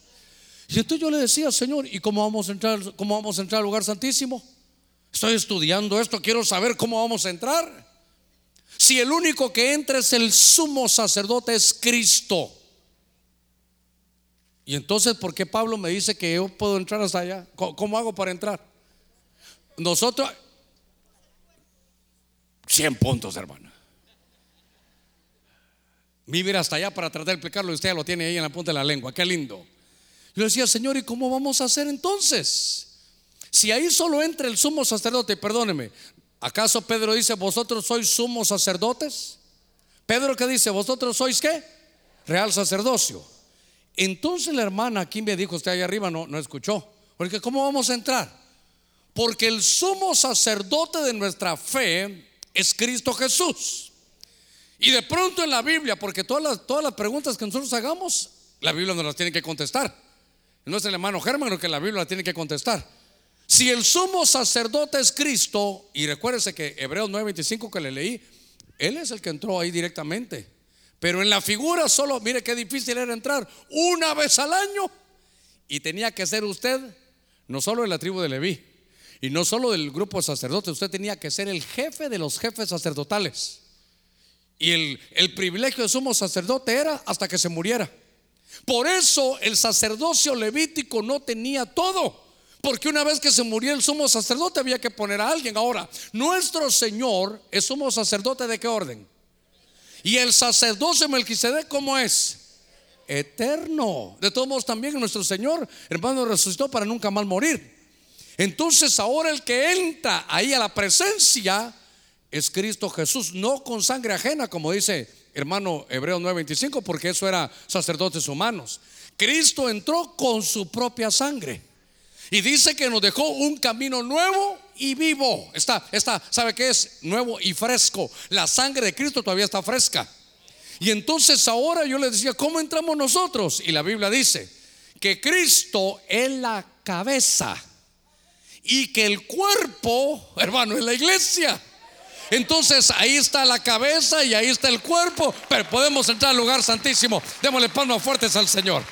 Y entonces yo le decía, Señor, ¿y cómo vamos a entrar, cómo vamos a entrar al lugar santísimo? Estoy estudiando esto, quiero saber cómo vamos a entrar. Si el único que entra es el sumo sacerdote es Cristo. Y entonces, ¿por qué Pablo me dice que yo puedo entrar hasta allá? ¿Cómo, hago para entrar? Nosotros, 100 puntos, hermano. Vivir hasta allá para tratar de explicarlo y usted ya lo tiene ahí en la punta de la lengua. Qué lindo. Yo decía, Señor, ¿y cómo vamos a hacer entonces? Si ahí solo entra el sumo sacerdote, perdóneme, ¿acaso Pedro dice, vosotros sois sumos sacerdotes? Pedro que dice, vosotros sois qué? Real sacerdocio. Entonces la hermana aquí me dijo, usted ahí arriba no, no escuchó. Porque ¿cómo vamos a entrar? Porque el sumo sacerdote de nuestra fe es Cristo Jesús. Y de pronto en la Biblia, porque todas las, todas las preguntas que nosotros hagamos, la Biblia nos las tiene que contestar. No es el hermano Germán que la Biblia la tiene que contestar. Si el sumo sacerdote es Cristo, y recuérdese que Hebreos 9:25 que le leí, Él es el que entró ahí directamente. Pero en la figura solo, mire qué difícil era entrar una vez al año. Y tenía que ser usted, no solo de la tribu de Leví, y no solo del grupo de sacerdotes, usted tenía que ser el jefe de los jefes sacerdotales. Y el, privilegio de sumo sacerdote era hasta que se muriera. Por eso el sacerdocio levítico no tenía todo. Porque una vez que se murió el sumo sacerdote había que poner a alguien. Ahora, nuestro Señor es sumo sacerdote de qué orden? Y el sacerdocio Melquisedec, ¿cómo es? eterno. De todos modos, también nuestro Señor, hermano, resucitó para nunca más morir. Entonces ahora el que entra ahí a la presencia es Cristo Jesús, no con sangre ajena, como dice hermano Hebreo 9:25, porque eso era sacerdotes humanos. Cristo entró con su propia sangre. Y dice que nos dejó un camino nuevo y vivo. Está, está, ¿sabe qué es? Nuevo y fresco. La sangre de Cristo todavía está fresca. Y entonces ahora yo le decía, ¿cómo entramos nosotros? Y la Biblia dice que Cristo es la cabeza y que el cuerpo, hermano, es la iglesia. Entonces ahí está la cabeza y ahí está el cuerpo, pero podemos entrar al lugar santísimo. Démosle palmas fuertes al Señor.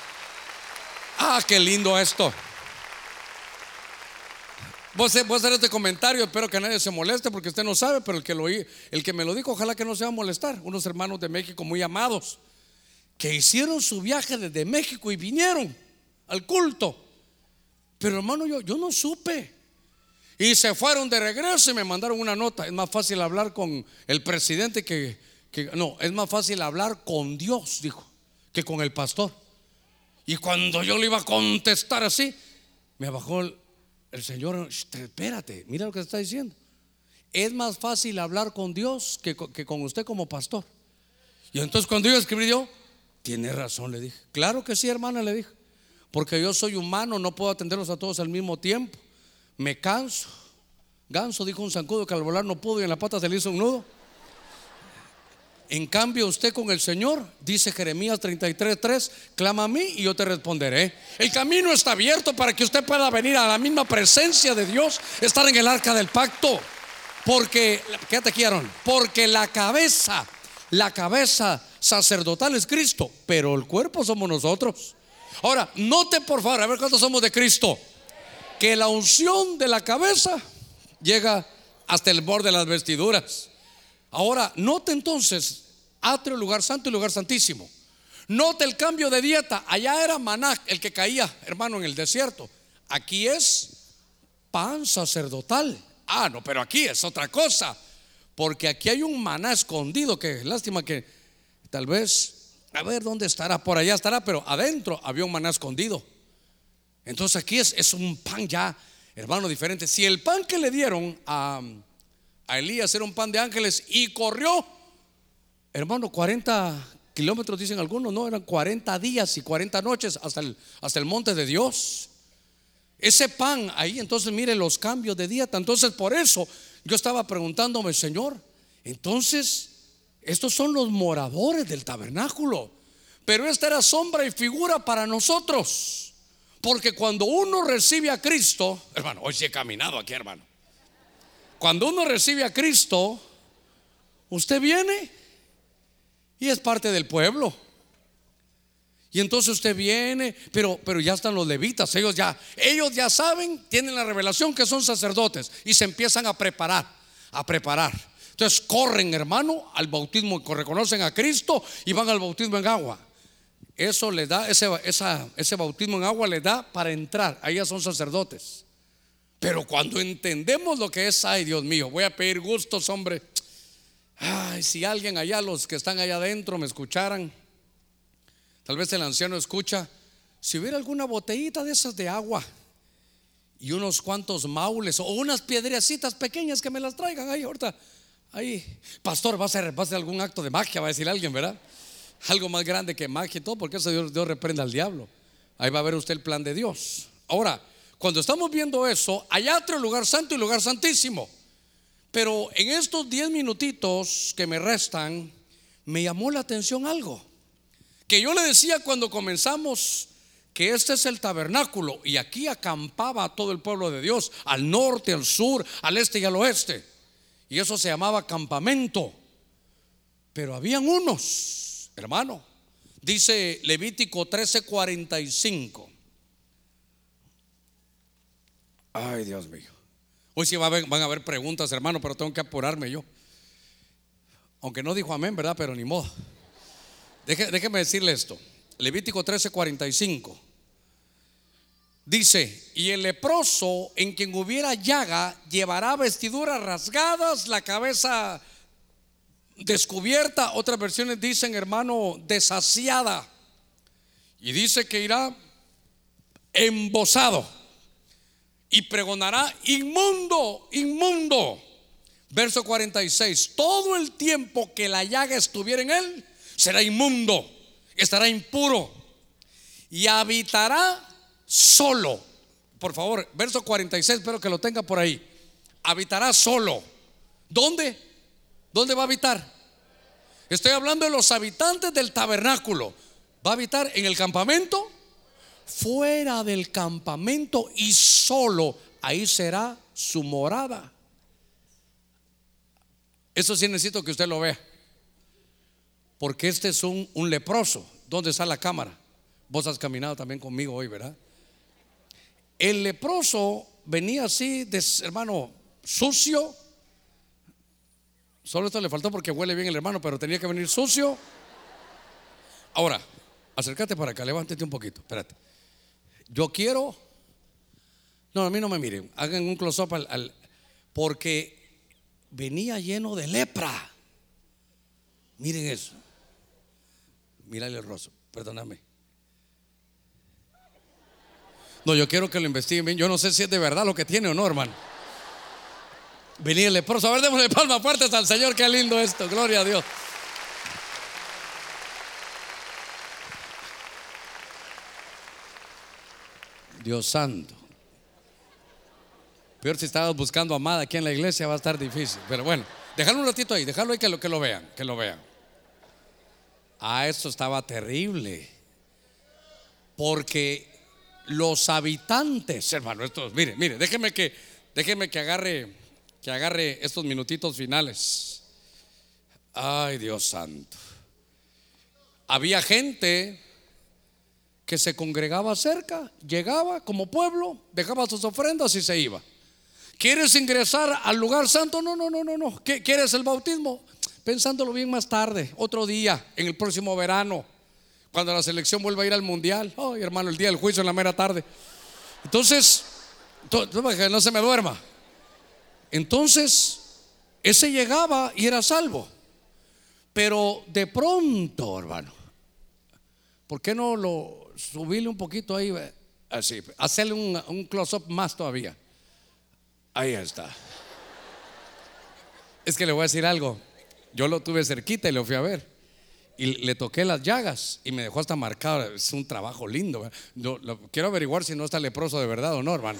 Ah, qué lindo esto. Voy a hacer este comentario, espero que nadie se moleste porque usted no sabe, pero el que, lo, el que me lo dijo, ojalá que no se va a molestar. Unos hermanos de México muy amados, que hicieron su viaje desde México y vinieron al culto. Pero hermano, yo, yo no supe. Y se fueron de regreso y me mandaron una nota. Es más fácil hablar con el presidente que, que no, es más fácil hablar con Dios, dijo, que con el pastor. Y cuando yo le iba a contestar así, me bajó el, Señor, espérate, mira lo que está diciendo. Es más fácil hablar con Dios que, con usted como pastor. Y entonces cuando yo escribió, tiene razón, le dije. Claro que sí, hermana, le dije. Porque yo soy humano, no puedo atenderlos a todos al mismo tiempo. Me canso. Ganso dijo un zancudo que al volar no pudo y en la pata se le hizo un nudo. En cambio, usted con el Señor, dice Jeremías 33:3, clama a mí y yo te responderé. El camino está abierto para que usted pueda venir a la misma presencia de Dios, estar en el arca del pacto. Porque, quédate aquí, porque la cabeza, la cabeza sacerdotal es Cristo, pero el cuerpo somos nosotros. Ahora, note por favor, a ver cuántos somos de Cristo, que la unción de la cabeza llega hasta el borde de las vestiduras. Ahora, note entonces atrio, lugar santo y lugar santísimo. Note el cambio de dieta. Allá era maná el que caía, hermano, en el desierto. Aquí es pan sacerdotal. Ah, no, pero aquí es otra cosa. Porque aquí hay un maná escondido que lástima que tal vez, a ver dónde estará, por allá estará, pero adentro había un maná escondido. Entonces aquí es, un pan ya, hermano, diferente. Si el pan que le dieron a, a Elías era un pan de ángeles y corrió, Hermano, 40 kilómetros dicen algunos, no, eran 40 días y 40 noches hasta el, hasta el monte de Dios. Ese pan ahí, entonces mire los cambios de dieta. Entonces por eso yo estaba preguntándome, Señor, entonces estos son los moradores del tabernáculo. Pero esta era sombra y figura para nosotros. Porque cuando uno recibe a Cristo, hermano, hoy sí he caminado aquí, hermano. Cuando uno recibe a Cristo, usted viene y es parte del pueblo. Y entonces usted viene, pero, pero ya están los levitas, ellos ya, ellos ya saben, tienen la revelación que son sacerdotes y se empiezan a preparar, a preparar. Entonces corren, hermano, al bautismo, reconocen a Cristo y van al bautismo en agua. Eso le da, ese, ese bautismo en agua le da para entrar. Ahí ya son sacerdotes. Pero cuando entendemos lo que es, ay Dios mío, voy a pedir gustos, hombre. Ay, si alguien allá, los que están allá adentro, me escucharan, tal vez el anciano escucha, si hubiera alguna botellita de esas de agua y unos cuantos maules o unas piedrecitas pequeñas que me las traigan ahí ahorita. Ahí, pastor, va a ser, va a algún acto de magia, va a decir alguien, ¿verdad? Algo más grande que magia y todo, porque eso Dios, Dios reprenda al diablo. Ahí va a ver usted el plan de Dios. Ahora, cuando estamos viendo eso, hay otro lugar santo y lugar santísimo. Pero en estos 10 minutitos que me restan, me llamó la atención algo. Que yo le decía cuando comenzamos que este es el tabernáculo y aquí acampaba todo el pueblo de Dios, al norte, al sur, al este y al oeste. Y eso se llamaba campamento. Pero habían unos, hermano, dice Levítico 13:45. Ay, Dios mío. Hoy sí van a haber preguntas, hermano, pero tengo que apurarme yo. Aunque no dijo amén, ¿verdad? Pero ni modo. déjeme decirle esto. Levítico 13:45. Dice, y el leproso en quien hubiera llaga llevará vestiduras rasgadas, la cabeza descubierta. Otras versiones dicen, hermano, desasiada. Y dice que irá embosado y pregonará inmundo, inmundo. Verso 46, todo el tiempo que la llaga estuviera en él, será inmundo, estará impuro y habitará solo. Por favor, verso 46, espero que lo tenga por ahí. Habitará solo. ¿Dónde? ¿Dónde va a habitar? Estoy hablando de los habitantes del tabernáculo. ¿Va a habitar en el campamento? Fuera del campamento y solo ahí será su morada. Eso sí necesito que usted lo vea. Porque este es un, un leproso. ¿Dónde está la cámara? Vos has caminado también conmigo hoy, ¿verdad? El leproso venía así, de, hermano, sucio. Solo esto le faltó porque huele bien el hermano, pero tenía que venir sucio. Ahora, acércate para acá, levántate un poquito, espérate. Yo quiero, no, a mí no me miren, hagan un close-up al, porque venía lleno de lepra. Miren eso. Mírale el rostro, perdóname. No, yo quiero que lo investiguen bien. Yo no sé si es de verdad lo que tiene o no, hermano. El leproso. A ver, démosle palmas fuertes al Señor. Qué lindo esto. Gloria a Dios. Dios santo. Peor si estabas buscando amada aquí en la iglesia va a estar difícil. Pero bueno, déjalo un ratito ahí, déjalo ahí que lo, que lo vean, que lo vean. Ah, esto estaba terrible. Porque los habitantes, hermano, estos, mire, mire, déjeme que, déjeme que agarre, que agarre estos minutitos finales. Ay, Dios santo. Había gente que se congregaba cerca, llegaba como pueblo, dejaba sus ofrendas y se iba. ¿Quieres ingresar al lugar santo? No, no, no, no, no. ¿Quieres el bautismo? Pensándolo bien más tarde, otro día, en el próximo verano, cuando la selección vuelva a ir al mundial. Ay, hermano, el día del juicio en la mera tarde. Entonces, no se me duerma. Entonces, ese llegaba y era salvo. Pero de pronto, hermano, ¿por qué no lo subirle un poquito ahí, así, hacerle un, close-up más todavía. Ahí está. Es que le voy a decir algo. Yo lo tuve cerquita y lo fui a ver. Y le toqué las llagas y me dejó hasta marcado. Es un trabajo lindo. quiero averiguar si no está leproso de verdad o no, hermano.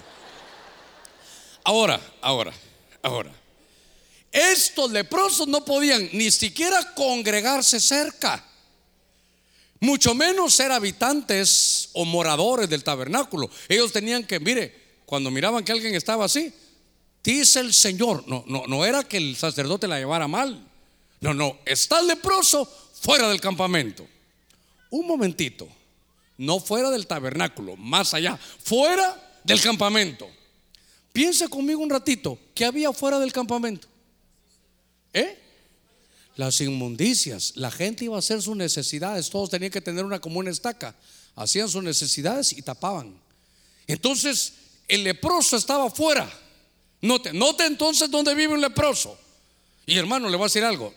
Ahora, ahora, ahora. Estos leprosos no podían ni siquiera congregarse cerca mucho menos ser habitantes o moradores del tabernáculo. Ellos tenían que, mire, cuando miraban que alguien estaba así, dice el Señor, no, no, no era que el sacerdote la llevara mal. No, no, está el leproso fuera del campamento. Un momentito, no fuera del tabernáculo, más allá, fuera del campamento. Piensa conmigo un ratito, ¿qué había fuera del campamento? ¿Eh? las inmundicias. La gente iba a hacer sus necesidades, todos tenían que tener una común estaca. Hacían sus necesidades y tapaban. Entonces, el leproso estaba fuera. Note, note entonces dónde vive un leproso. Y hermano, le voy a decir algo.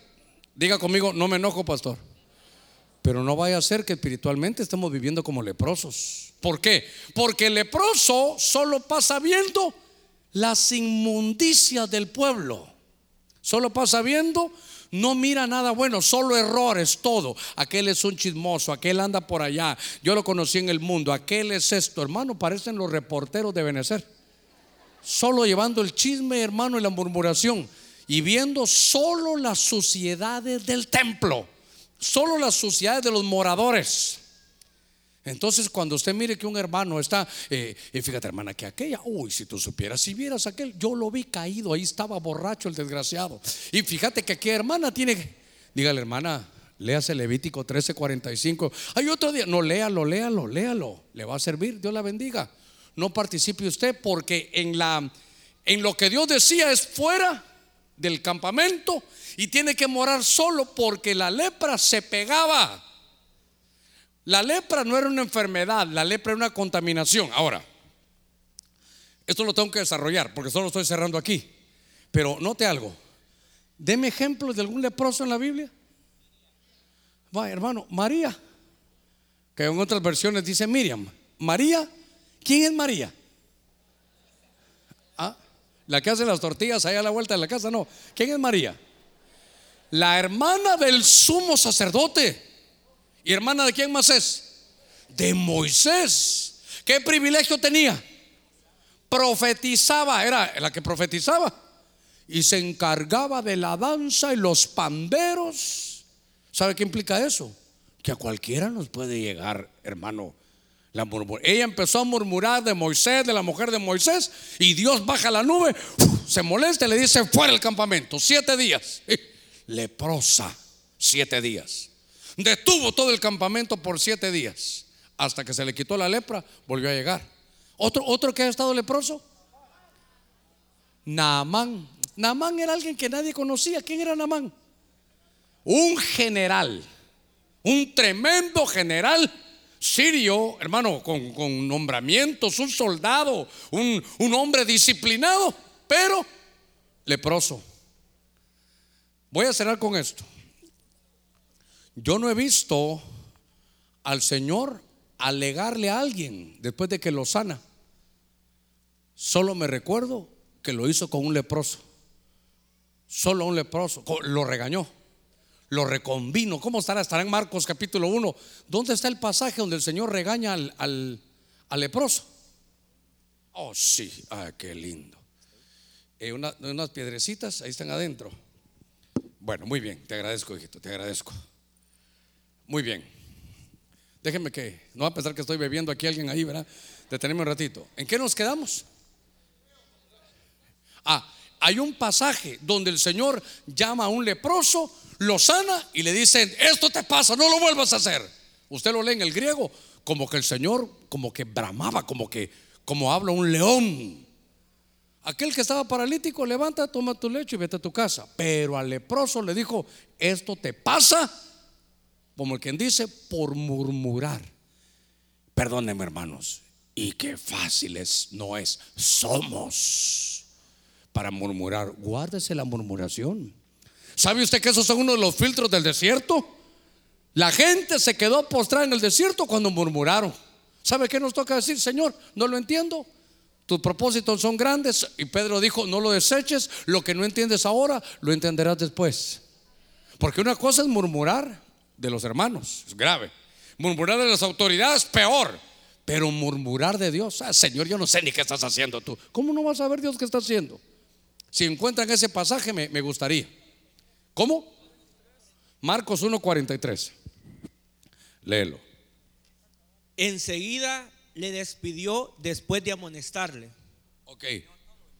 Diga conmigo, no me enojo, pastor. Pero no vaya a ser que espiritualmente estemos viviendo como leprosos. ¿Por qué? Porque el leproso solo pasa viendo las inmundicias del pueblo. Solo pasa viendo no mira nada bueno, solo errores, todo. Aquel es un chismoso, aquel anda por allá. Yo lo conocí en el mundo, aquel es esto. Hermano, parecen los reporteros de Benecer. Solo llevando el chisme, hermano, y la murmuración. Y viendo solo las suciedades del templo. Solo las suciedades de los moradores. Entonces, cuando usted mire que un hermano está, eh, y fíjate, hermana, que aquella, uy, si tú supieras, si vieras aquel, yo lo vi caído, ahí estaba borracho el desgraciado. Y fíjate que aquella hermana tiene, dígale, hermana, léase Levítico 13:45. Hay otro día, no, léalo, léalo, léalo, le va a servir, Dios la bendiga. No participe usted porque en, la, en lo que Dios decía es fuera del campamento y tiene que morar solo porque la lepra se pegaba. La lepra no era una enfermedad, la lepra era una contaminación. Ahora, esto lo tengo que desarrollar porque solo estoy cerrando aquí. Pero note algo. Deme ejemplos de algún leproso en la Biblia. Va, hermano, María. que en otras versiones dice Miriam. María, ¿quién es María? ¿Ah? La que hace las tortillas allá a la vuelta de la casa, no. ¿Quién es María? La hermana del sumo sacerdote. ¿Y hermana de quién más es? De Moisés. ¿Qué privilegio tenía? Profetizaba, era la que profetizaba. Y se encargaba de la danza y los panderos. ¿Sabe qué implica eso? Que a cualquiera nos puede llegar, hermano, la Ella empezó a murmurar de Moisés, de la mujer de Moisés, y Dios baja la nube, se molesta y le dice, fuera el campamento, siete días. Leprosa, siete días. Detuvo todo el campamento por siete días. Hasta que se le quitó la lepra, volvió a llegar. ¿Otro, otro que ha estado leproso? Naamán. Naamán era alguien que nadie conocía. ¿Quién era Naamán? Un general, un tremendo general sirio, hermano, con, nombramientos, un soldado, un, un hombre disciplinado, pero leproso. Voy a cerrar con esto. Yo no he visto al Señor alegarle a alguien después de que lo sana. Solo me recuerdo que lo hizo con un leproso. Solo un leproso. Lo regañó. Lo reconvino. ¿Cómo estará? Estará en Marcos capítulo 1. ¿Dónde está el pasaje donde el Señor regaña al, al, leproso? Oh, sí. Ah, qué lindo. Eh, unas piedrecitas, ahí están adentro. Bueno, muy bien. Te agradezco, hijito. Te agradezco. Muy bien. Déjenme que, no va a pensar que estoy bebiendo aquí alguien ahí, ¿verdad? Detenemos un ratito. ¿En qué nos quedamos? Ah, hay un pasaje donde el Señor llama a un leproso, lo sana y le dice, esto te pasa, no lo vuelvas a hacer. Usted lo lee en el griego, como que el Señor, como que bramaba, como que, como habla un león. Aquel que estaba paralítico, levanta, toma tu lecho y vete a tu casa. Pero al leproso le dijo, esto te pasa como quien dice, por murmurar. Perdónenme hermanos, y qué fáciles no es, somos para murmurar. Guárdese la murmuración. ¿Sabe usted que esos son uno de los filtros del desierto? La gente se quedó postrada en el desierto cuando murmuraron. ¿Sabe qué nos toca decir? Señor, no lo entiendo. Tus propósitos son grandes. Y Pedro dijo, no lo deseches. Lo que no entiendes ahora, lo entenderás después. Porque una cosa es murmurar de los hermanos, es grave. Murmurar de las autoridades, peor. Pero murmurar de Dios, ah, Señor, yo no sé ni qué estás haciendo tú. ¿Cómo no vas a ver Dios qué está haciendo? Si encuentran ese pasaje, me, me gustaría. ¿Cómo? Marcos 1:43. Léelo. Enseguida le despidió después de amonestarle. Ok.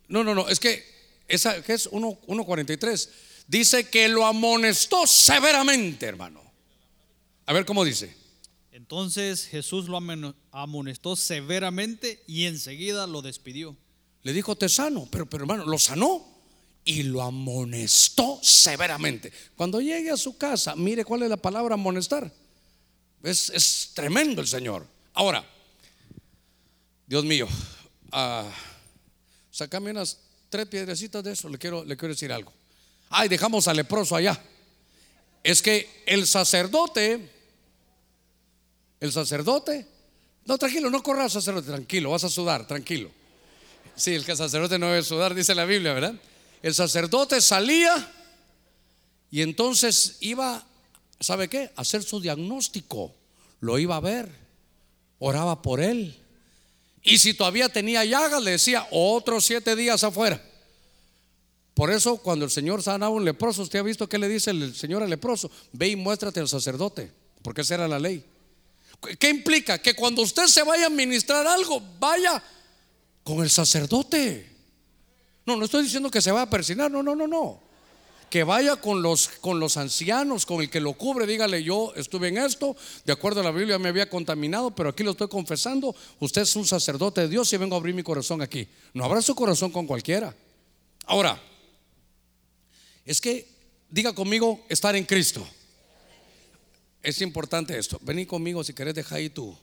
No, no, no, es que esa que es 1.43 dice que lo amonestó severamente, hermano. A ver cómo dice. Entonces Jesús lo amonestó severamente y enseguida lo despidió. Le dijo, te sano, pero, pero hermano, lo sanó y lo amonestó severamente. Cuando llegue a su casa, mire cuál es la palabra amonestar. Es, es tremendo el Señor. Ahora, Dios mío, uh, sacame unas tres piedrecitas de eso, le quiero, le quiero decir algo. Ay, dejamos al leproso allá. Es que el sacerdote el sacerdote, no, tranquilo, no corras, sacerdote, tranquilo, vas a sudar, tranquilo. Sí, el que sacerdote no debe sudar, dice la Biblia, ¿verdad? El sacerdote salía y entonces iba, ¿sabe qué? A hacer su diagnóstico. Lo iba a ver, oraba por él. Y si todavía tenía llagas, le decía otros siete días afuera. Por eso, cuando el Señor sanaba un leproso, usted ha visto que le dice el Señor al leproso: Ve y muéstrate al sacerdote, porque esa era la ley. ¿Qué implica? Que cuando usted se vaya a ministrar algo, vaya con el sacerdote. No, no estoy diciendo que se vaya a persinar, no, no, no, no. Que vaya con los, con los ancianos, con el que lo cubre, dígale, yo estuve en esto, de acuerdo a la Biblia me había contaminado, pero aquí lo estoy confesando, usted es un sacerdote de Dios y vengo a abrir mi corazón aquí. No abra su corazón con cualquiera. Ahora, es que, diga conmigo, estar en Cristo es importante esto. Vení conmigo si querés dejar ahí tú.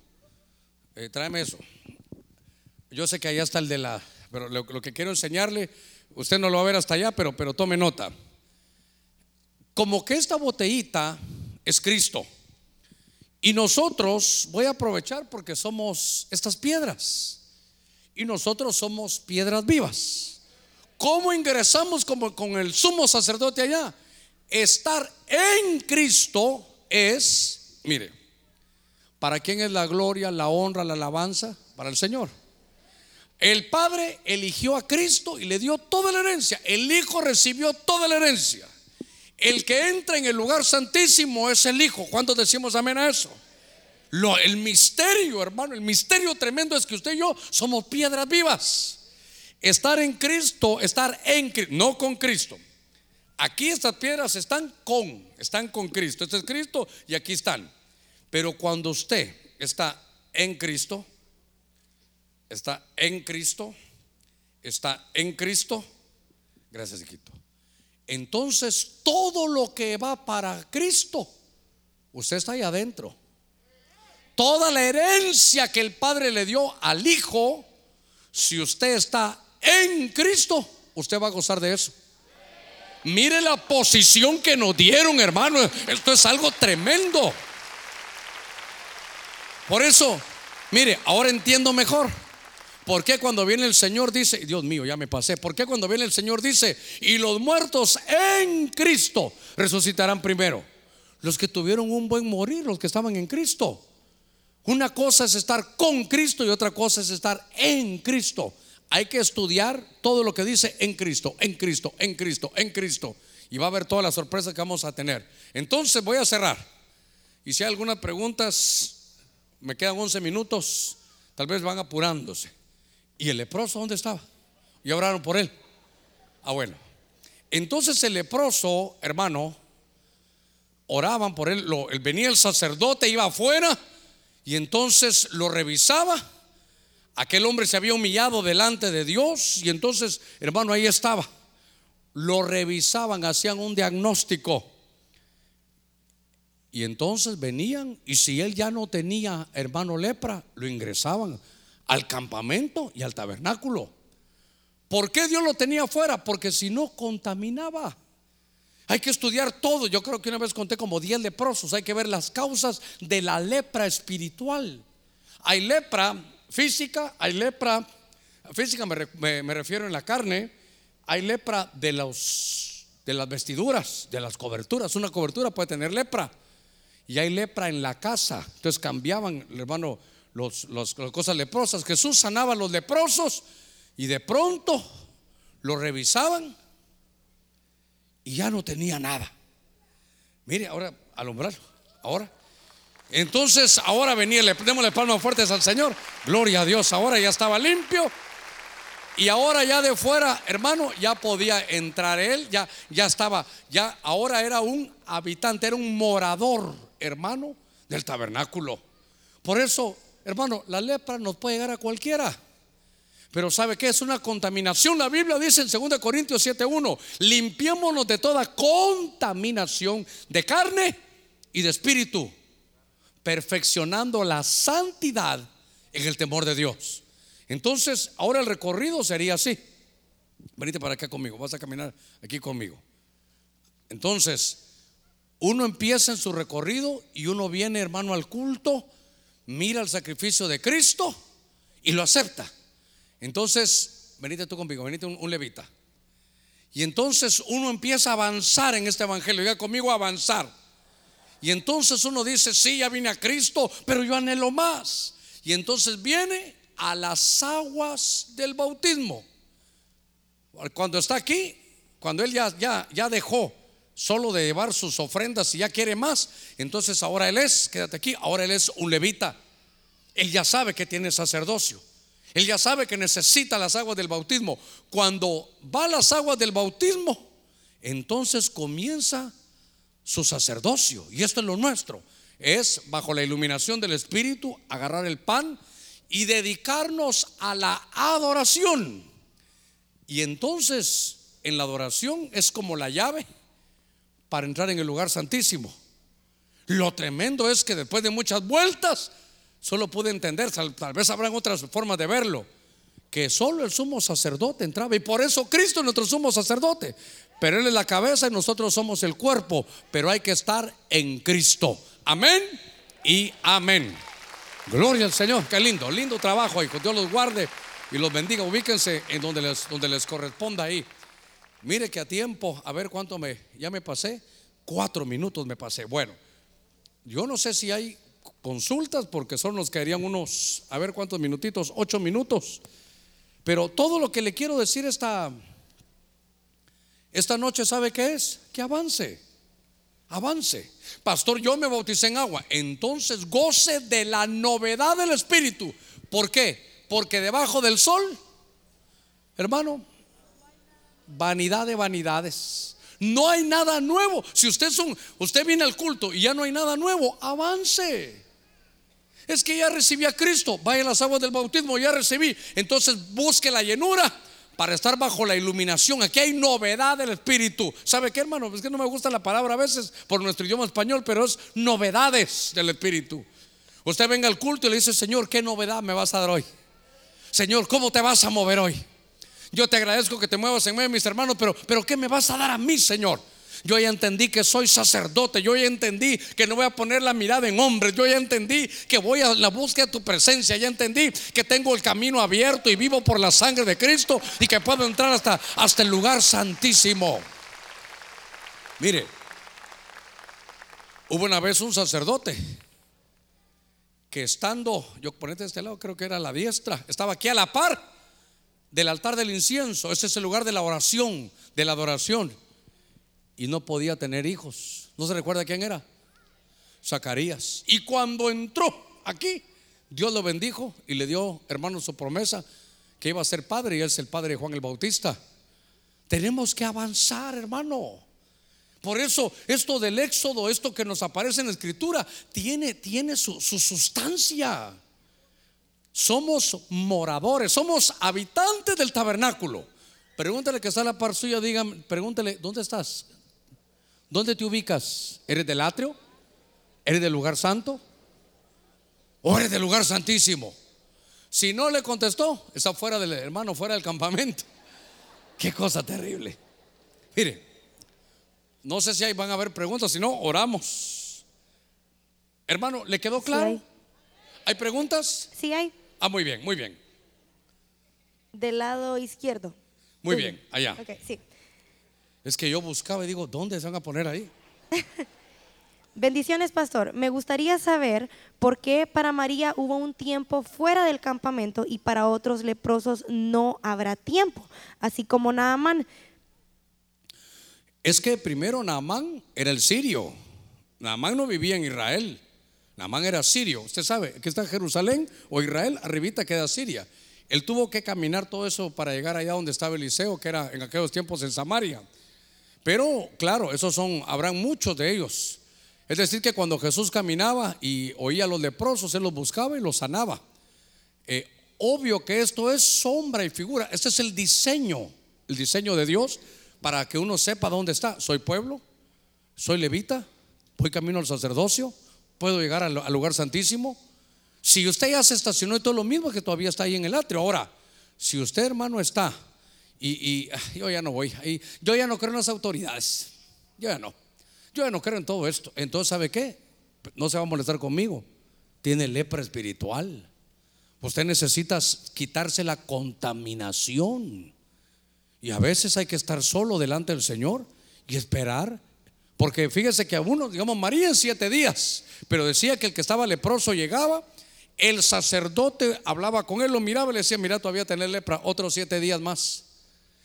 Eh, tráeme eso. Yo sé que allá está el de la. Pero lo, que quiero enseñarle, usted no lo va a ver hasta allá, pero, pero tome nota. Como que esta botellita es Cristo. Y nosotros, voy a aprovechar porque somos estas piedras. Y nosotros somos piedras vivas. ¿Cómo ingresamos como con el sumo sacerdote allá? Estar en Cristo es, mire, ¿para quién es la gloria, la honra, la alabanza? Para el Señor. El Padre eligió a Cristo y le dio toda la herencia. El Hijo recibió toda la herencia. El que entra en el lugar santísimo es el Hijo. ¿Cuántos decimos amén a eso? Lo, el misterio, hermano, el misterio tremendo es que usted y yo somos piedras vivas. Estar en Cristo, estar en Cristo, no con Cristo. Aquí estas piedras están con, están con Cristo. Este es Cristo y aquí están. Pero cuando usted está en Cristo, está en Cristo, está en Cristo, gracias, hijito. Entonces todo lo que va para Cristo, usted está ahí adentro. Toda la herencia que el Padre le dio al Hijo, si usted está en Cristo, usted va a gozar de eso. Mire la posición que nos dieron, hermano. Esto es algo tremendo. Por eso, mire, ahora entiendo mejor. ¿Por qué cuando viene el Señor dice, Dios mío, ya me pasé? ¿Por qué cuando viene el Señor dice, y los muertos en Cristo resucitarán primero? Los que tuvieron un buen morir, los que estaban en Cristo. Una cosa es estar con Cristo y otra cosa es estar en Cristo. Hay que estudiar todo lo que dice en Cristo, en Cristo, en Cristo, en Cristo. Y va a ver todas las sorpresas que vamos a tener. Entonces voy a cerrar. Y si hay algunas preguntas, me quedan 11 minutos, tal vez van apurándose. ¿Y el leproso dónde estaba? Y oraron por él. Ah, bueno. Entonces el leproso, hermano, oraban por él. Lo, venía el sacerdote, iba afuera y entonces lo revisaba. Aquel hombre se había humillado delante de Dios y entonces, hermano, ahí estaba. Lo revisaban, hacían un diagnóstico. Y entonces venían y si él ya no tenía, hermano, lepra, lo ingresaban al campamento y al tabernáculo. ¿Por qué Dios lo tenía afuera? Porque si no contaminaba. Hay que estudiar todo. Yo creo que una vez conté como 10 leprosos. Hay que ver las causas de la lepra espiritual. Hay lepra física, hay lepra física, me, refiero en la carne. Hay lepra de, los, de las vestiduras, de las coberturas. Una cobertura puede tener lepra. Y hay lepra en la casa. Entonces cambiaban, hermano, los, las cosas leprosas. Jesús sanaba a los leprosos y de pronto lo revisaban y ya no tenía nada. Mire, ahora alumbrarlo, ahora. Entonces, ahora venía, le démosle palmas fuertes al Señor. Gloria a Dios, ahora ya estaba limpio. Y ahora ya de fuera, hermano, ya podía entrar él, ya, ya estaba, ya ahora era un habitante, era un morador, hermano, del tabernáculo. Por eso Hermano, la lepra nos puede llegar a cualquiera. Pero ¿sabe qué? Es una contaminación. La Biblia dice en 2 Corintios 7:1, limpiémonos de toda contaminación de carne y de espíritu, perfeccionando la santidad en el temor de Dios. Entonces, ahora el recorrido sería así. Venite para acá conmigo, vas a caminar aquí conmigo. Entonces, uno empieza en su recorrido y uno viene, hermano, al culto mira el sacrificio de Cristo y lo acepta. Entonces, venite tú conmigo, venite un, levita. Y entonces uno empieza a avanzar en este evangelio, ya conmigo avanzar. Y entonces uno dice, sí, ya vine a Cristo, pero yo anhelo más. Y entonces viene a las aguas del bautismo. Cuando está aquí, cuando él ya, ya, ya dejó solo de llevar sus ofrendas y ya quiere más, entonces ahora él es, quédate aquí, ahora él es un levita. Él ya sabe que tiene sacerdocio. Él ya sabe que necesita las aguas del bautismo. Cuando va a las aguas del bautismo, entonces comienza su sacerdocio. Y esto es lo nuestro. Es bajo la iluminación del Espíritu agarrar el pan y dedicarnos a la adoración. Y entonces en la adoración es como la llave para entrar en el lugar santísimo. Lo tremendo es que después de muchas vueltas, solo pude entender, tal, vez habrán otras formas de verlo, que solo el sumo sacerdote entraba. Y por eso Cristo es nuestro sumo sacerdote. Pero Él es la cabeza y nosotros somos el cuerpo. Pero hay que estar en Cristo. Amén. y amén. Gloria al Señor, qué lindo, lindo trabajo, hijo. Dios los guarde y los bendiga. Ubíquense en donde les, corresponda ahí. Mire que a tiempo, a ver cuánto me, ya me pasé, cuatro minutos me pasé. Bueno, yo no sé si hay consultas porque son los que harían unos, a ver cuántos minutitos, ocho minutos. Pero todo lo que le quiero decir esta, esta noche, ¿sabe qué es? Que avance, avance. Pastor, yo me bauticé en agua, entonces goce de la novedad del Espíritu. ¿Por qué? Porque debajo del sol, hermano, vanidad de vanidades. No hay nada nuevo. Si usted son, usted viene al culto y ya no hay nada nuevo, avance. Es que ya recibí a Cristo, vaya las aguas del bautismo, ya recibí. Entonces busque la llenura para estar bajo la iluminación. Aquí hay novedad del Espíritu. ¿Sabe qué, hermano? Es que no me gusta la palabra a veces por nuestro idioma español, pero es novedades del Espíritu. Usted venga al culto y le dice, Señor, ¿qué novedad me vas a dar hoy? Señor, ¿cómo te vas a mover hoy? Yo te agradezco que te muevas en medio de mis hermanos, pero, pero ¿qué me vas a dar a mí, Señor? Yo ya entendí que soy sacerdote. Yo ya entendí que no voy a poner la mirada en hombres. Yo ya entendí que voy a la búsqueda de tu presencia. Ya entendí que tengo el camino abierto y vivo por la sangre de Cristo y que puedo entrar hasta, hasta el lugar santísimo. Mire, hubo una vez un sacerdote que estando, yo ponete de este lado, creo que era la diestra, estaba aquí a la par del altar del incienso. Ese es el lugar de la oración, de la adoración y no podía tener hijos. ¿No se recuerda quién era? Zacarías. Y cuando entró aquí, Dios lo bendijo y le dio, hermano, su promesa que iba a ser padre y él es el padre de Juan el Bautista. Tenemos que avanzar, hermano. Por eso, esto del éxodo, esto que nos aparece en la escritura, tiene, tiene su, su sustancia. Somos moradores, somos habitantes del tabernáculo. Pregúntale que está la par suya, digan, pregúntale, ¿dónde estás? ¿Dónde te ubicas? ¿Eres del atrio? ¿Eres del lugar santo? ¿O eres del lugar santísimo? Si no le contestó, está fuera del hermano, fuera del campamento. Qué cosa terrible. Mire, no sé si ahí van a haber preguntas, si no, oramos. Hermano, ¿le quedó claro? hay. hay. preguntas? Sí hay. Ah, muy bien, muy bien. Del lado izquierdo. Muy bien, allá. Ok, sí. Es que yo buscaba y digo, ¿dónde se van a poner ahí? Bendiciones, pastor. Me gustaría saber por qué para María hubo un tiempo fuera del campamento y para otros leprosos no habrá tiempo, así como Naamán. Es que primero Naamán era el sirio. Naamán no vivía en Israel. Naamán era sirio. Usted sabe que está Jerusalén o Israel, arribita queda Siria. Él tuvo que caminar todo eso para llegar allá donde estaba Eliseo, que era en aquellos tiempos en Samaria. Pero claro, esos son, habrán muchos de ellos. Es decir, que cuando Jesús caminaba y oía a los leprosos, él los buscaba y los sanaba. Eh, obvio que esto es sombra y figura. Este es el diseño, el diseño de Dios para que uno sepa dónde está. Soy pueblo, soy levita, voy camino al sacerdocio, puedo llegar al, al lugar santísimo. Si usted ya se estacionó y todo lo mismo que todavía está ahí en el atrio. Ahora, si usted hermano está y, y, ah, yo ya no voy, ahí, yo ya no creo en las autoridades, yo ya no, yo ya no creo en todo esto. Entonces, ¿sabe qué? No se va a molestar conmigo. Tiene lepra espiritual. Usted necesita quitarse la contaminación. Y a veces hay que estar solo delante del Señor y esperar. Porque fíjese que a uno, digamos, María en siete días, pero decía que el que estaba leproso llegaba, el sacerdote hablaba con él, lo miraba y le decía, mira, todavía tener lepra, otros siete días más.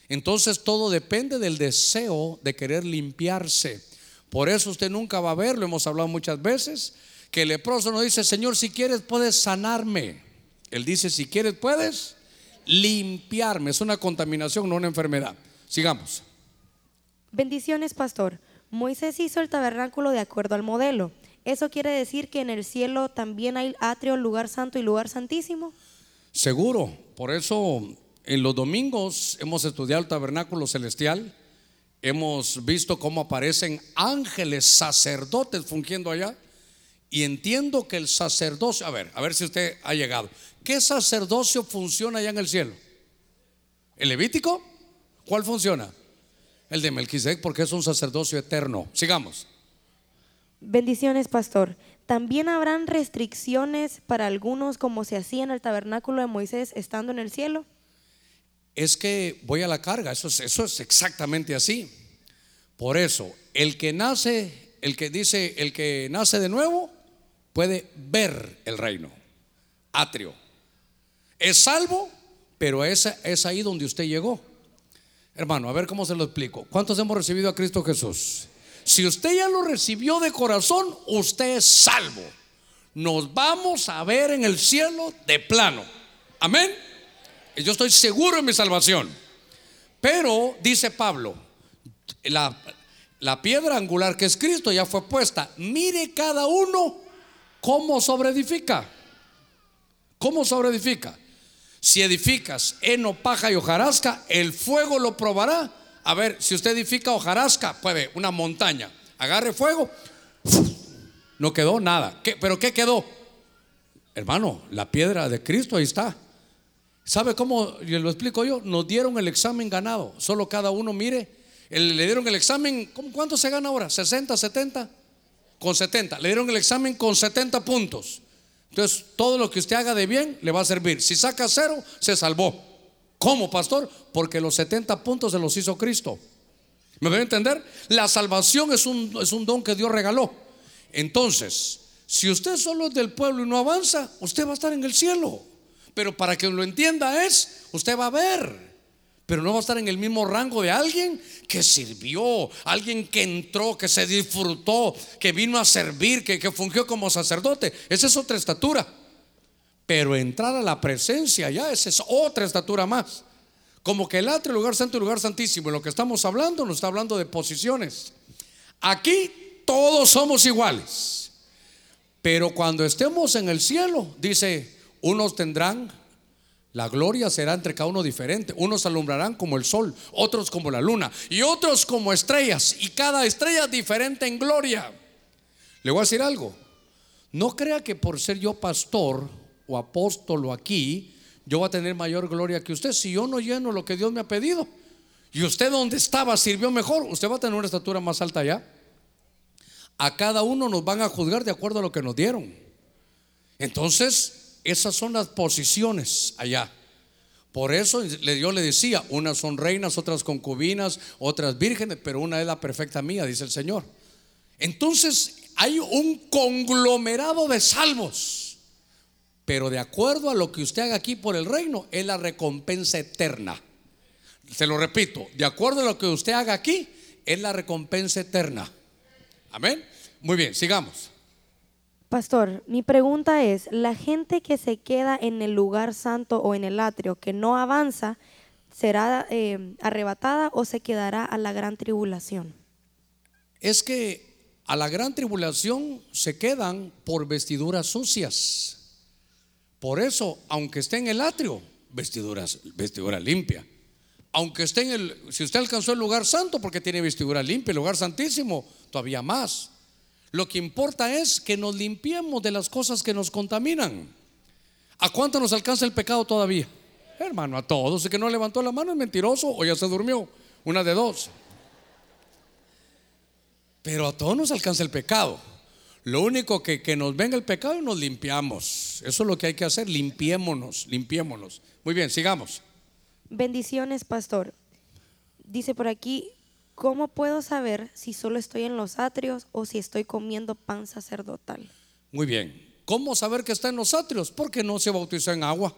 Entonces todo depende del deseo de querer limpiarse. Por eso usted nunca va a ver, lo hemos hablado muchas veces, que el leproso no dice, Señor, si quieres puedes sanarme. Él dice, si quieres puedes limpiarme. Es una contaminación, no una enfermedad. Sigamos. Bendiciones, pastor. Moisés hizo el tabernáculo de acuerdo al modelo. ¿Eso quiere decir que en el cielo también hay atrio, lugar santo y lugar santísimo? Seguro. Por eso en los domingos hemos estudiado el tabernáculo celestial. Hemos visto cómo aparecen ángeles sacerdotes fungiendo allá. Y entiendo que el sacerdocio, a ver, a ver si usted ha llegado. ¿Qué sacerdocio funciona allá en el cielo? ¿El levítico? ¿Cuál funciona? El de Melquisedec porque es un sacerdocio eterno. Sigamos. Bendiciones, pastor. ¿también habrán restricciones para algunos como se hacía en el tabernáculo de Moisés estando en el cielo? Es que voy a la carga, eso es, exactamente así. Por eso, el que nace, el que dice, el que nace de nuevo, puede ver el reino, atrio. Es salvo, pero es ahí donde usted llegó. Hermano, a ver cómo se lo explico. ¿Cuántos hemos recibido a Cristo Jesús? Si usted ya lo recibió de corazón, usted es salvo. Nos vamos a ver en el cielo de plano. Amén. Yo estoy seguro de mi salvación. Pero, dice Pablo, la, la piedra angular que es Cristo ya fue puesta. Mire cada uno cómo sobreedifica. ¿Cómo sobreedifica? Si edificas heno, paja y hojarasca, el fuego lo probará. A ver, si usted edifica hojarasca, puede, una montaña, agarre fuego, no quedó nada. ¿Qué- ¿Pero qué quedó? Hermano, la piedra de Cristo ahí está. ¿Sabe cómo? Lo explico yo. Nos dieron el examen ganado. Solo cada uno mire. le dieron el examen. ¿cómo- ¿Cuánto se gana ahora? ¿60, 70? Con 70. Le dieron el examen con 70 puntos. Entonces, todo lo que usted haga de bien le va a servir. Si saca cero, se salvó. ¿Cómo, pastor? Porque los 70 puntos se los hizo Cristo. ¿Me voy a entender? La salvación es un, es un don que Dios regaló. Entonces, si usted solo es del pueblo y no avanza, usted va a estar en el cielo. Pero para que lo entienda es, usted va a ver. Pero no va a estar en el mismo rango de alguien que sirvió, alguien que entró, que se disfrutó, que vino a servir, que, que fungió como sacerdote. Esa es otra estatura. Pero entrar a la presencia ya, esa es otra estatura más. Como que el atrio, lugar santo y lugar santísimo, en lo que estamos hablando, nos está hablando de posiciones. Aquí todos somos iguales. Pero cuando estemos en el cielo, dice, unos tendrán, la gloria será entre cada uno diferente. Unos alumbrarán como el sol, otros como la luna y otros como estrellas. Y cada estrella diferente en gloria. Le voy a decir algo. No crea que por ser yo pastor o apóstolo aquí, yo voy a tener mayor gloria que usted si yo no lleno lo que Dios me ha pedido. Y usted donde estaba sirvió mejor, usted va a tener una estatura más alta allá. A cada uno nos van a juzgar de acuerdo a lo que nos dieron. Entonces, esas son las posiciones allá. Por eso yo le decía, unas son reinas, otras concubinas, otras vírgenes, pero una es la perfecta mía, dice el Señor. Entonces hay un conglomerado de salvos, pero de acuerdo a lo que usted haga aquí por el reino, es la recompensa eterna. Se lo repito, de acuerdo a lo que usted haga aquí, es la recompensa eterna. Amén. Muy bien, sigamos. Pastor, mi pregunta es, ¿la gente que se queda en el lugar santo o en el atrio, que no avanza, será eh, arrebatada o se quedará a la gran tribulación? Es que a la gran tribulación se quedan por vestiduras sucias. Por eso, aunque esté en el atrio, vestiduras, vestidura limpia. Aunque esté en el, si usted alcanzó el lugar santo porque tiene vestidura limpia, el lugar santísimo, todavía más. Lo que importa es que nos limpiemos de las cosas que nos contaminan. ¿A cuánto nos alcanza el pecado todavía? Hermano, a todos. El que no levantó la mano es mentiroso o ya se durmió. Una de dos. Pero a todos nos alcanza el pecado. Lo único que, que nos venga el pecado nos limpiamos. Eso es lo que hay que hacer. Limpiémonos, limpiémonos. Muy bien, sigamos. Bendiciones, pastor. Dice por aquí, ¿cómo puedo saber si solo estoy en los atrios o si estoy comiendo pan sacerdotal? Muy bien. ¿Cómo saber que está en los atrios? Porque no se bautizó en agua.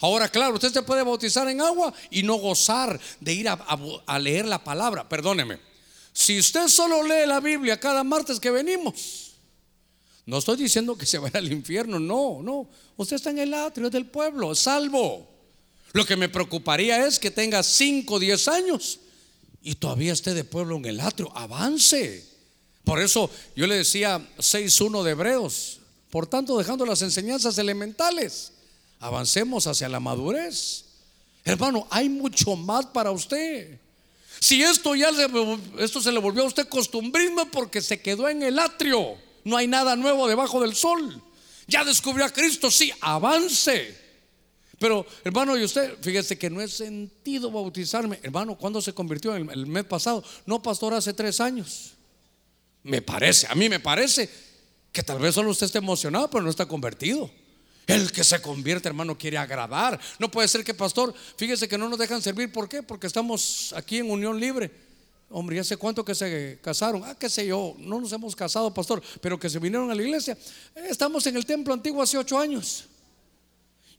Ahora, claro, usted se puede bautizar en agua y no gozar de ir a, leer la palabra. Perdóneme. Si usted solo lee la Biblia cada martes que venimos, no estoy diciendo que se vaya al infierno, no, no. Usted está en el atrio del pueblo, salvo. Lo que me preocuparía es que tenga 5 o 10 años y todavía esté de pueblo en el atrio. Avance. Por eso yo le decía 6.1 de Hebreos. Por tanto, dejando las enseñanzas elementales, avancemos hacia la madurez. Hermano, hay mucho más para usted. Si esto ya le- esto se le volvió a usted costumbrismo porque se quedó en el atrio, no hay nada nuevo debajo del sol. Ya descubrió a Cristo, sí, avance. Pero, hermano, y usted, fíjese que no he sentido bautizarme. Hermano, ¿cuándo se convirtió? El, el mes pasado. No, pastor, hace tres años. Me parece, a mí me parece. Que tal vez solo usted esté emocionado, pero no está convertido. El que se convierte, hermano, quiere agradar. No puede ser que, pastor, fíjese que no nos dejan servir. ¿Por qué? Porque estamos aquí en unión libre. Hombre, ya sé cuánto que se casaron. Ah, qué sé yo, no nos hemos casado, pastor, pero que se vinieron a la iglesia. Eh, Estamos en el templo antiguo hace ocho años.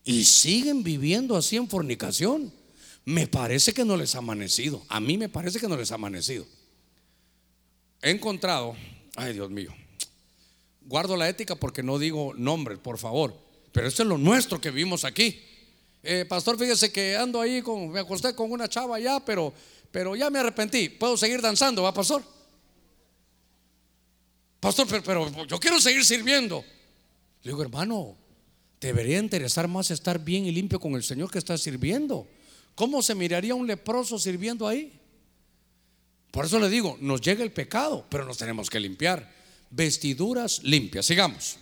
Y siguen viviendo así en fornicación. Me parece que no les ha amanecido. A mí me parece que no les ha amanecido. He encontrado, ay Dios mío, guardo la ética porque no digo nombres, por favor. Pero esto es lo nuestro que vivimos aquí. Eh, pastor, fíjese que ando ahí con, me acosté con una chava ya, pero, pero ya me arrepentí. ¿Puedo seguir danzando, va, pastor? Pastor, pero, pero yo quiero seguir sirviendo. Le digo, hermano, debería interesar más estar bien y limpio con el Señor que está sirviendo. ¿Cómo se miraría un leproso sirviendo ahí? Por eso le digo, nos llega el pecado, pero nos tenemos que limpiar. Vestiduras limpias. Sigamos.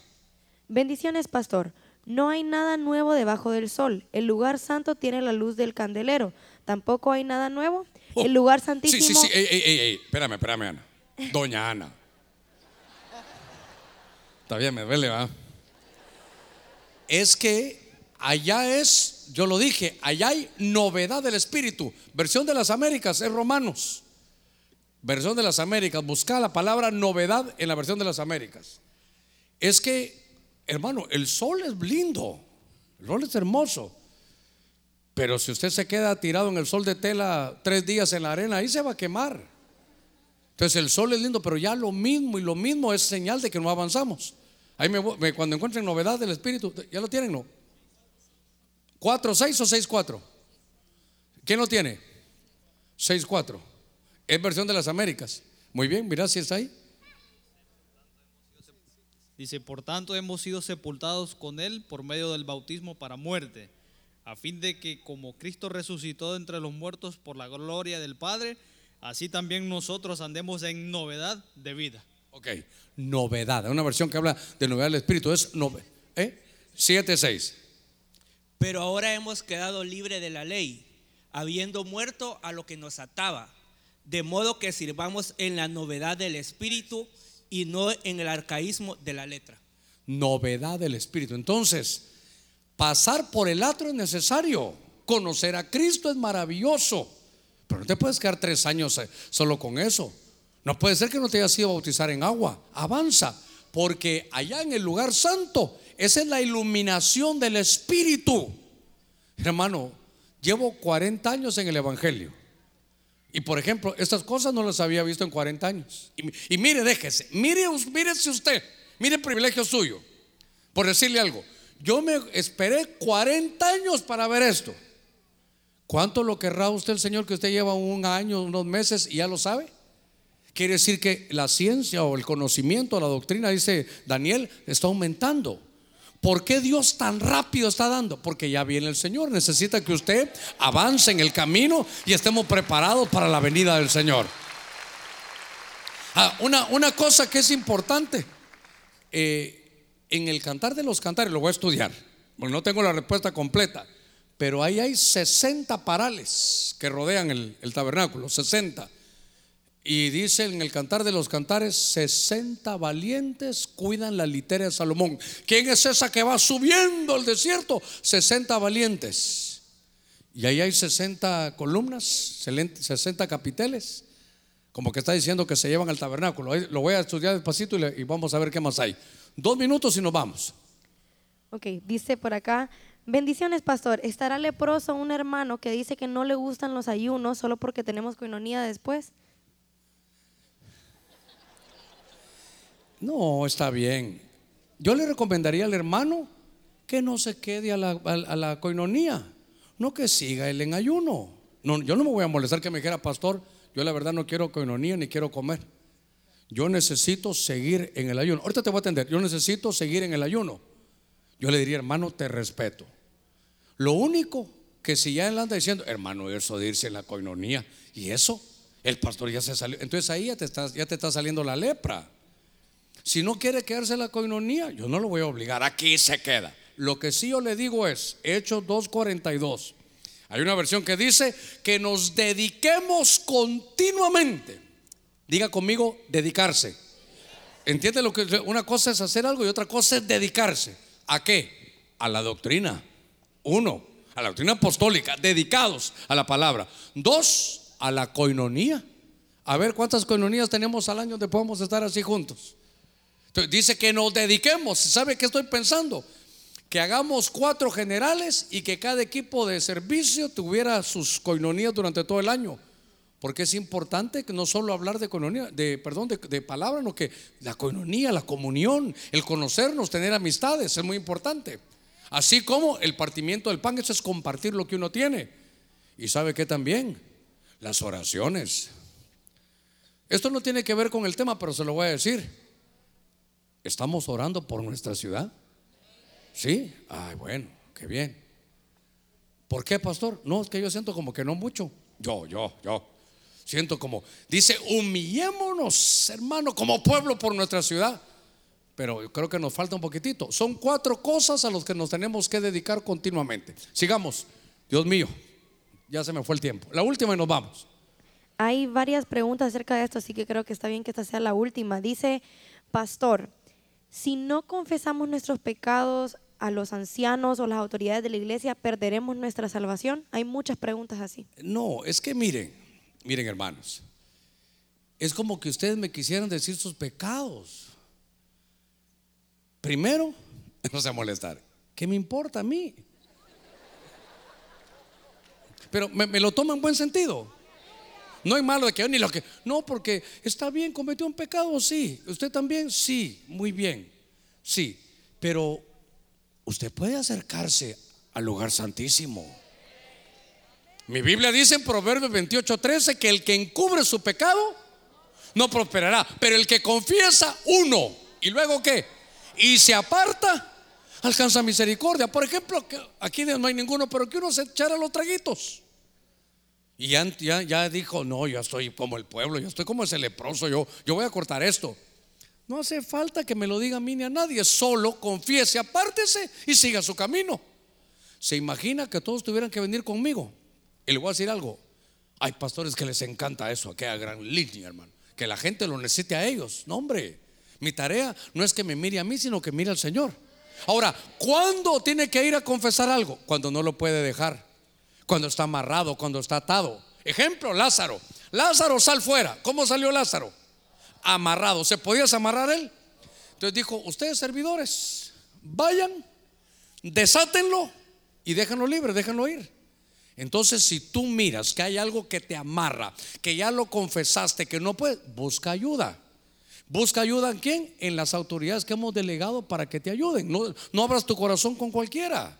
Bendiciones, pastor. No hay nada nuevo debajo del sol. El lugar santo tiene la luz del candelero. Tampoco hay nada nuevo. Oh, el lugar Sí, santísimo. sí, sí. Ey, ey, ey, ey. Espérame, espérame, Ana. Doña Ana. Todavía me duele, ¿va? Es que allá es, yo lo dije, allá hay novedad del Espíritu. Versión de las Américas es Romanos. Versión de las Américas. Busca la palabra novedad en la versión de las Américas. Es que, hermano, el sol es lindo. El sol es hermoso. Pero si usted se queda tirado en el sol de tela tres días en la arena, ahí se va a quemar. Entonces el sol es lindo, pero ya lo mismo y lo mismo es señal de que no avanzamos. Ahí me, me- cuando encuentren novedad del Espíritu, ¿ya lo tienen? No. ¿Cuatro, seis o seis, cuatro? ¿Quién lo tiene? Seis, cuatro. Es versión de las Américas. Muy bien, mira si está ahí. Dice, por tanto hemos sido sepultados con él por medio del bautismo para muerte, a fin de que como Cristo resucitó entre los muertos por la gloria del Padre, así también nosotros andemos en novedad de vida. Ok, novedad. Una versión que habla de novedad del Espíritu. Es nove, ¿eh? Pero ahora hemos quedado libres de la ley, habiendo muerto a lo que nos ataba, de modo que sirvamos en la novedad del Espíritu y no en el arcaísmo de la letra. novedad del Espíritu. Entonces, pasar por el atro es necesario. Conocer a Cristo es maravilloso. Pero no te puedes quedar tres años eh, solo con eso. No puede ser que no te hayas ido a bautizar en agua. Avanza. Porque allá en el lugar santo, esa es la iluminación del Espíritu. Hermano, llevo 40 años en el Evangelio. Y por ejemplo, estas cosas no las había visto en 40 años. Y, mire, déjese, mire, mírese usted, mire el privilegio suyo. Por decirle algo, yo me esperé 40 años para ver esto. ¿Cuánto lo querrá usted el Señor que usted lleva un año, unos meses y ya lo sabe? Quiere decir que la ciencia o el conocimiento, la doctrina, dice Daniel, está aumentando. ¿Por qué Dios tan rápido está dando? Porque ya viene el Señor. Necesita que usted avance en el camino y estemos preparados para la venida del Señor. Ah, una, una cosa que es importante, eh, en el cantar de los cantares, lo voy a estudiar, porque no tengo la respuesta completa, pero ahí hay 60 parales que rodean el, el tabernáculo, 60. Y dice en el cantar de los cantares, 60 valientes cuidan la litera de Salomón. ¿Quién es esa que va subiendo el desierto? 60 valientes. Y ahí hay 60 columnas, 60 capiteles, como que está diciendo que se llevan al tabernáculo. Lo voy a estudiar despacito y, y vamos a ver qué más hay. Dos minutos y nos vamos. Ok, dice por acá, bendiciones pastor, ¿estará leproso un hermano que dice que no le gustan los ayunos solo porque tenemos coinonía después? No, está bien. Yo le recomendaría al hermano que no se quede a la, a- coinonía, no que siga él en ayuno. No, yo no me voy a molestar que me dijera, pastor, yo la verdad no quiero coinonía ni quiero comer. Yo necesito seguir en el ayuno. Ahorita te voy a atender. Yo necesito seguir en el ayuno. Yo le diría, hermano, te respeto. Lo único que si ya él anda diciendo, hermano, eso de irse en la coinonía, y eso, el pastor ya se salió. Entonces ahí ya te está saliendo la lepra. Si no quiere quedarse en la coinonía, yo no lo voy a obligar. Aquí se queda. Lo que sí yo le digo es, Hechos 2.42. Hay una versión que dice que nos dediquemos continuamente. Diga conmigo, dedicarse. ¿Entiende lo que una cosa es hacer algo y otra cosa es dedicarse? ¿A qué? A la doctrina. Uno, a la doctrina apostólica, dedicados a la palabra. Dos, a la coinonía. A ver cuántas coinonías tenemos al año donde podemos estar así juntos. Dice que nos dediquemos. ¿Sabe qué estoy pensando? Que hagamos cuatro generales y que cada equipo de servicio tuviera sus coinonías durante todo el año. Porque es importante no solo hablar de coinonía, de perdón, de, de palabra, no que la coinonía, la comunión, el conocernos, tener amistades, es muy importante. Así como el partimiento del pan, eso es compartir lo que uno tiene. Y sabe que también las oraciones. Esto no tiene que ver con el tema, pero se lo voy a decir. ¿Estamos orando por nuestra ciudad? Sí. Ay, bueno, qué bien. ¿Por qué, pastor? No, es que yo siento como que no mucho. Yo, yo, yo. Siento como, dice, humillémonos, hermano, como pueblo por nuestra ciudad. Pero creo que nos falta un poquitito. Son cuatro cosas a las que nos tenemos que dedicar continuamente. Sigamos. Dios mío, ya se me fue el tiempo. La última y nos vamos. Hay varias preguntas acerca de esto, así que creo que está bien que esta sea la última. Dice, pastor, si no confesamos nuestros pecados a los ancianos o las autoridades de la iglesia, ¿perderemos nuestra salvación? Hay muchas preguntas así. No, es que miren, miren hermanos, es como que ustedes me quisieran decir sus pecados. Primero, no se molestar, ¿qué me importa a mí? Pero me, me lo toma en buen sentido. No hay malo de que yo ni lo que. No, porque está bien, cometió un pecado, sí. ¿Usted también? Sí, muy bien. Sí. Pero usted puede acercarse al lugar santísimo. Mi Biblia dice en Proverbios 28, 13 que el que encubre su pecado no prosperará. Pero el que confiesa, uno. ¿Y luego qué? Y se aparta, alcanza misericordia. Por ejemplo, aquí no hay ninguno, pero que uno se echara los traguitos. Y ya, dijo, no, yo estoy como el pueblo, yo estoy como ese leproso, yo, yo voy a cortar esto. No hace falta que me lo diga a mí ni a nadie, solo confiese, apártese y siga su camino. ¿Se imagina que todos tuvieran que venir conmigo? Y le voy a decir algo, hay pastores que les encanta eso, aquella gran línea, hermano, que la gente lo necesite a ellos. No, hombre, mi tarea no es que me mire a mí, sino que mire al Señor. Ahora, ¿cuándo tiene que ir a confesar algo? Cuando no lo puede dejar cuando está amarrado, cuando está atado. Ejemplo, Lázaro. Lázaro, sal fuera. ¿Cómo salió Lázaro? Amarrado. ¿Se podía amarrar él? Entonces dijo, ustedes servidores, vayan, desátenlo y déjenlo libre, déjenlo ir. Entonces, si tú miras que hay algo que te amarra, que ya lo confesaste, que no puedes, busca ayuda. Busca ayuda en quién? En las autoridades que hemos delegado para que te ayuden. No, no abras tu corazón con cualquiera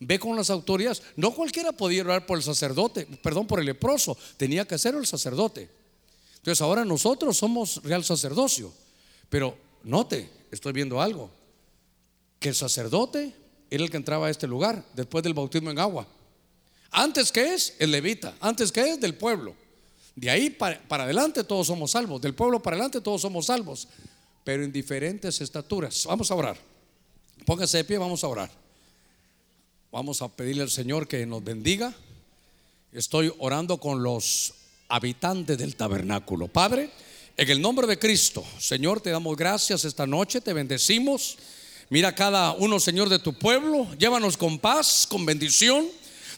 ve con las autoridades. No cualquiera podía orar por el sacerdote, perdón, por el leproso, tenía que ser el sacerdote. Entonces ahora nosotros somos real sacerdocio. Pero note, estoy viendo algo, que el sacerdote era el que entraba a este lugar después del bautismo en agua. Antes que es el levita, antes que es del pueblo. De ahí para, para adelante todos somos salvos, del pueblo para adelante todos somos salvos, pero en diferentes estaturas. Vamos a orar. Póngase de pie, vamos a orar. Vamos a pedirle al Señor que nos bendiga. Estoy orando con los habitantes del tabernáculo. Padre, en el nombre de Cristo, Señor, te damos gracias esta noche, te bendecimos. Mira cada uno, Señor, de tu pueblo. Llévanos con paz, con bendición.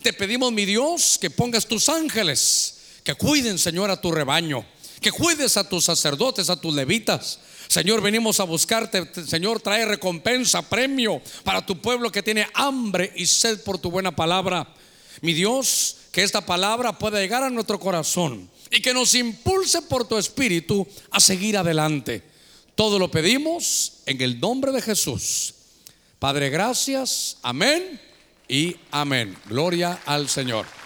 Te pedimos, mi Dios, que pongas tus ángeles, que cuiden, Señor, a tu rebaño, que cuides a tus sacerdotes, a tus levitas Señor, venimos a buscarte. Señor, trae recompensa, premio para tu pueblo que tiene hambre y sed por tu buena palabra. Mi Dios, que esta palabra pueda llegar a nuestro corazón y que nos impulse por tu espíritu a seguir adelante. Todo lo pedimos en el nombre de Jesús. Padre, gracias. Amén y amén. Gloria al Señor.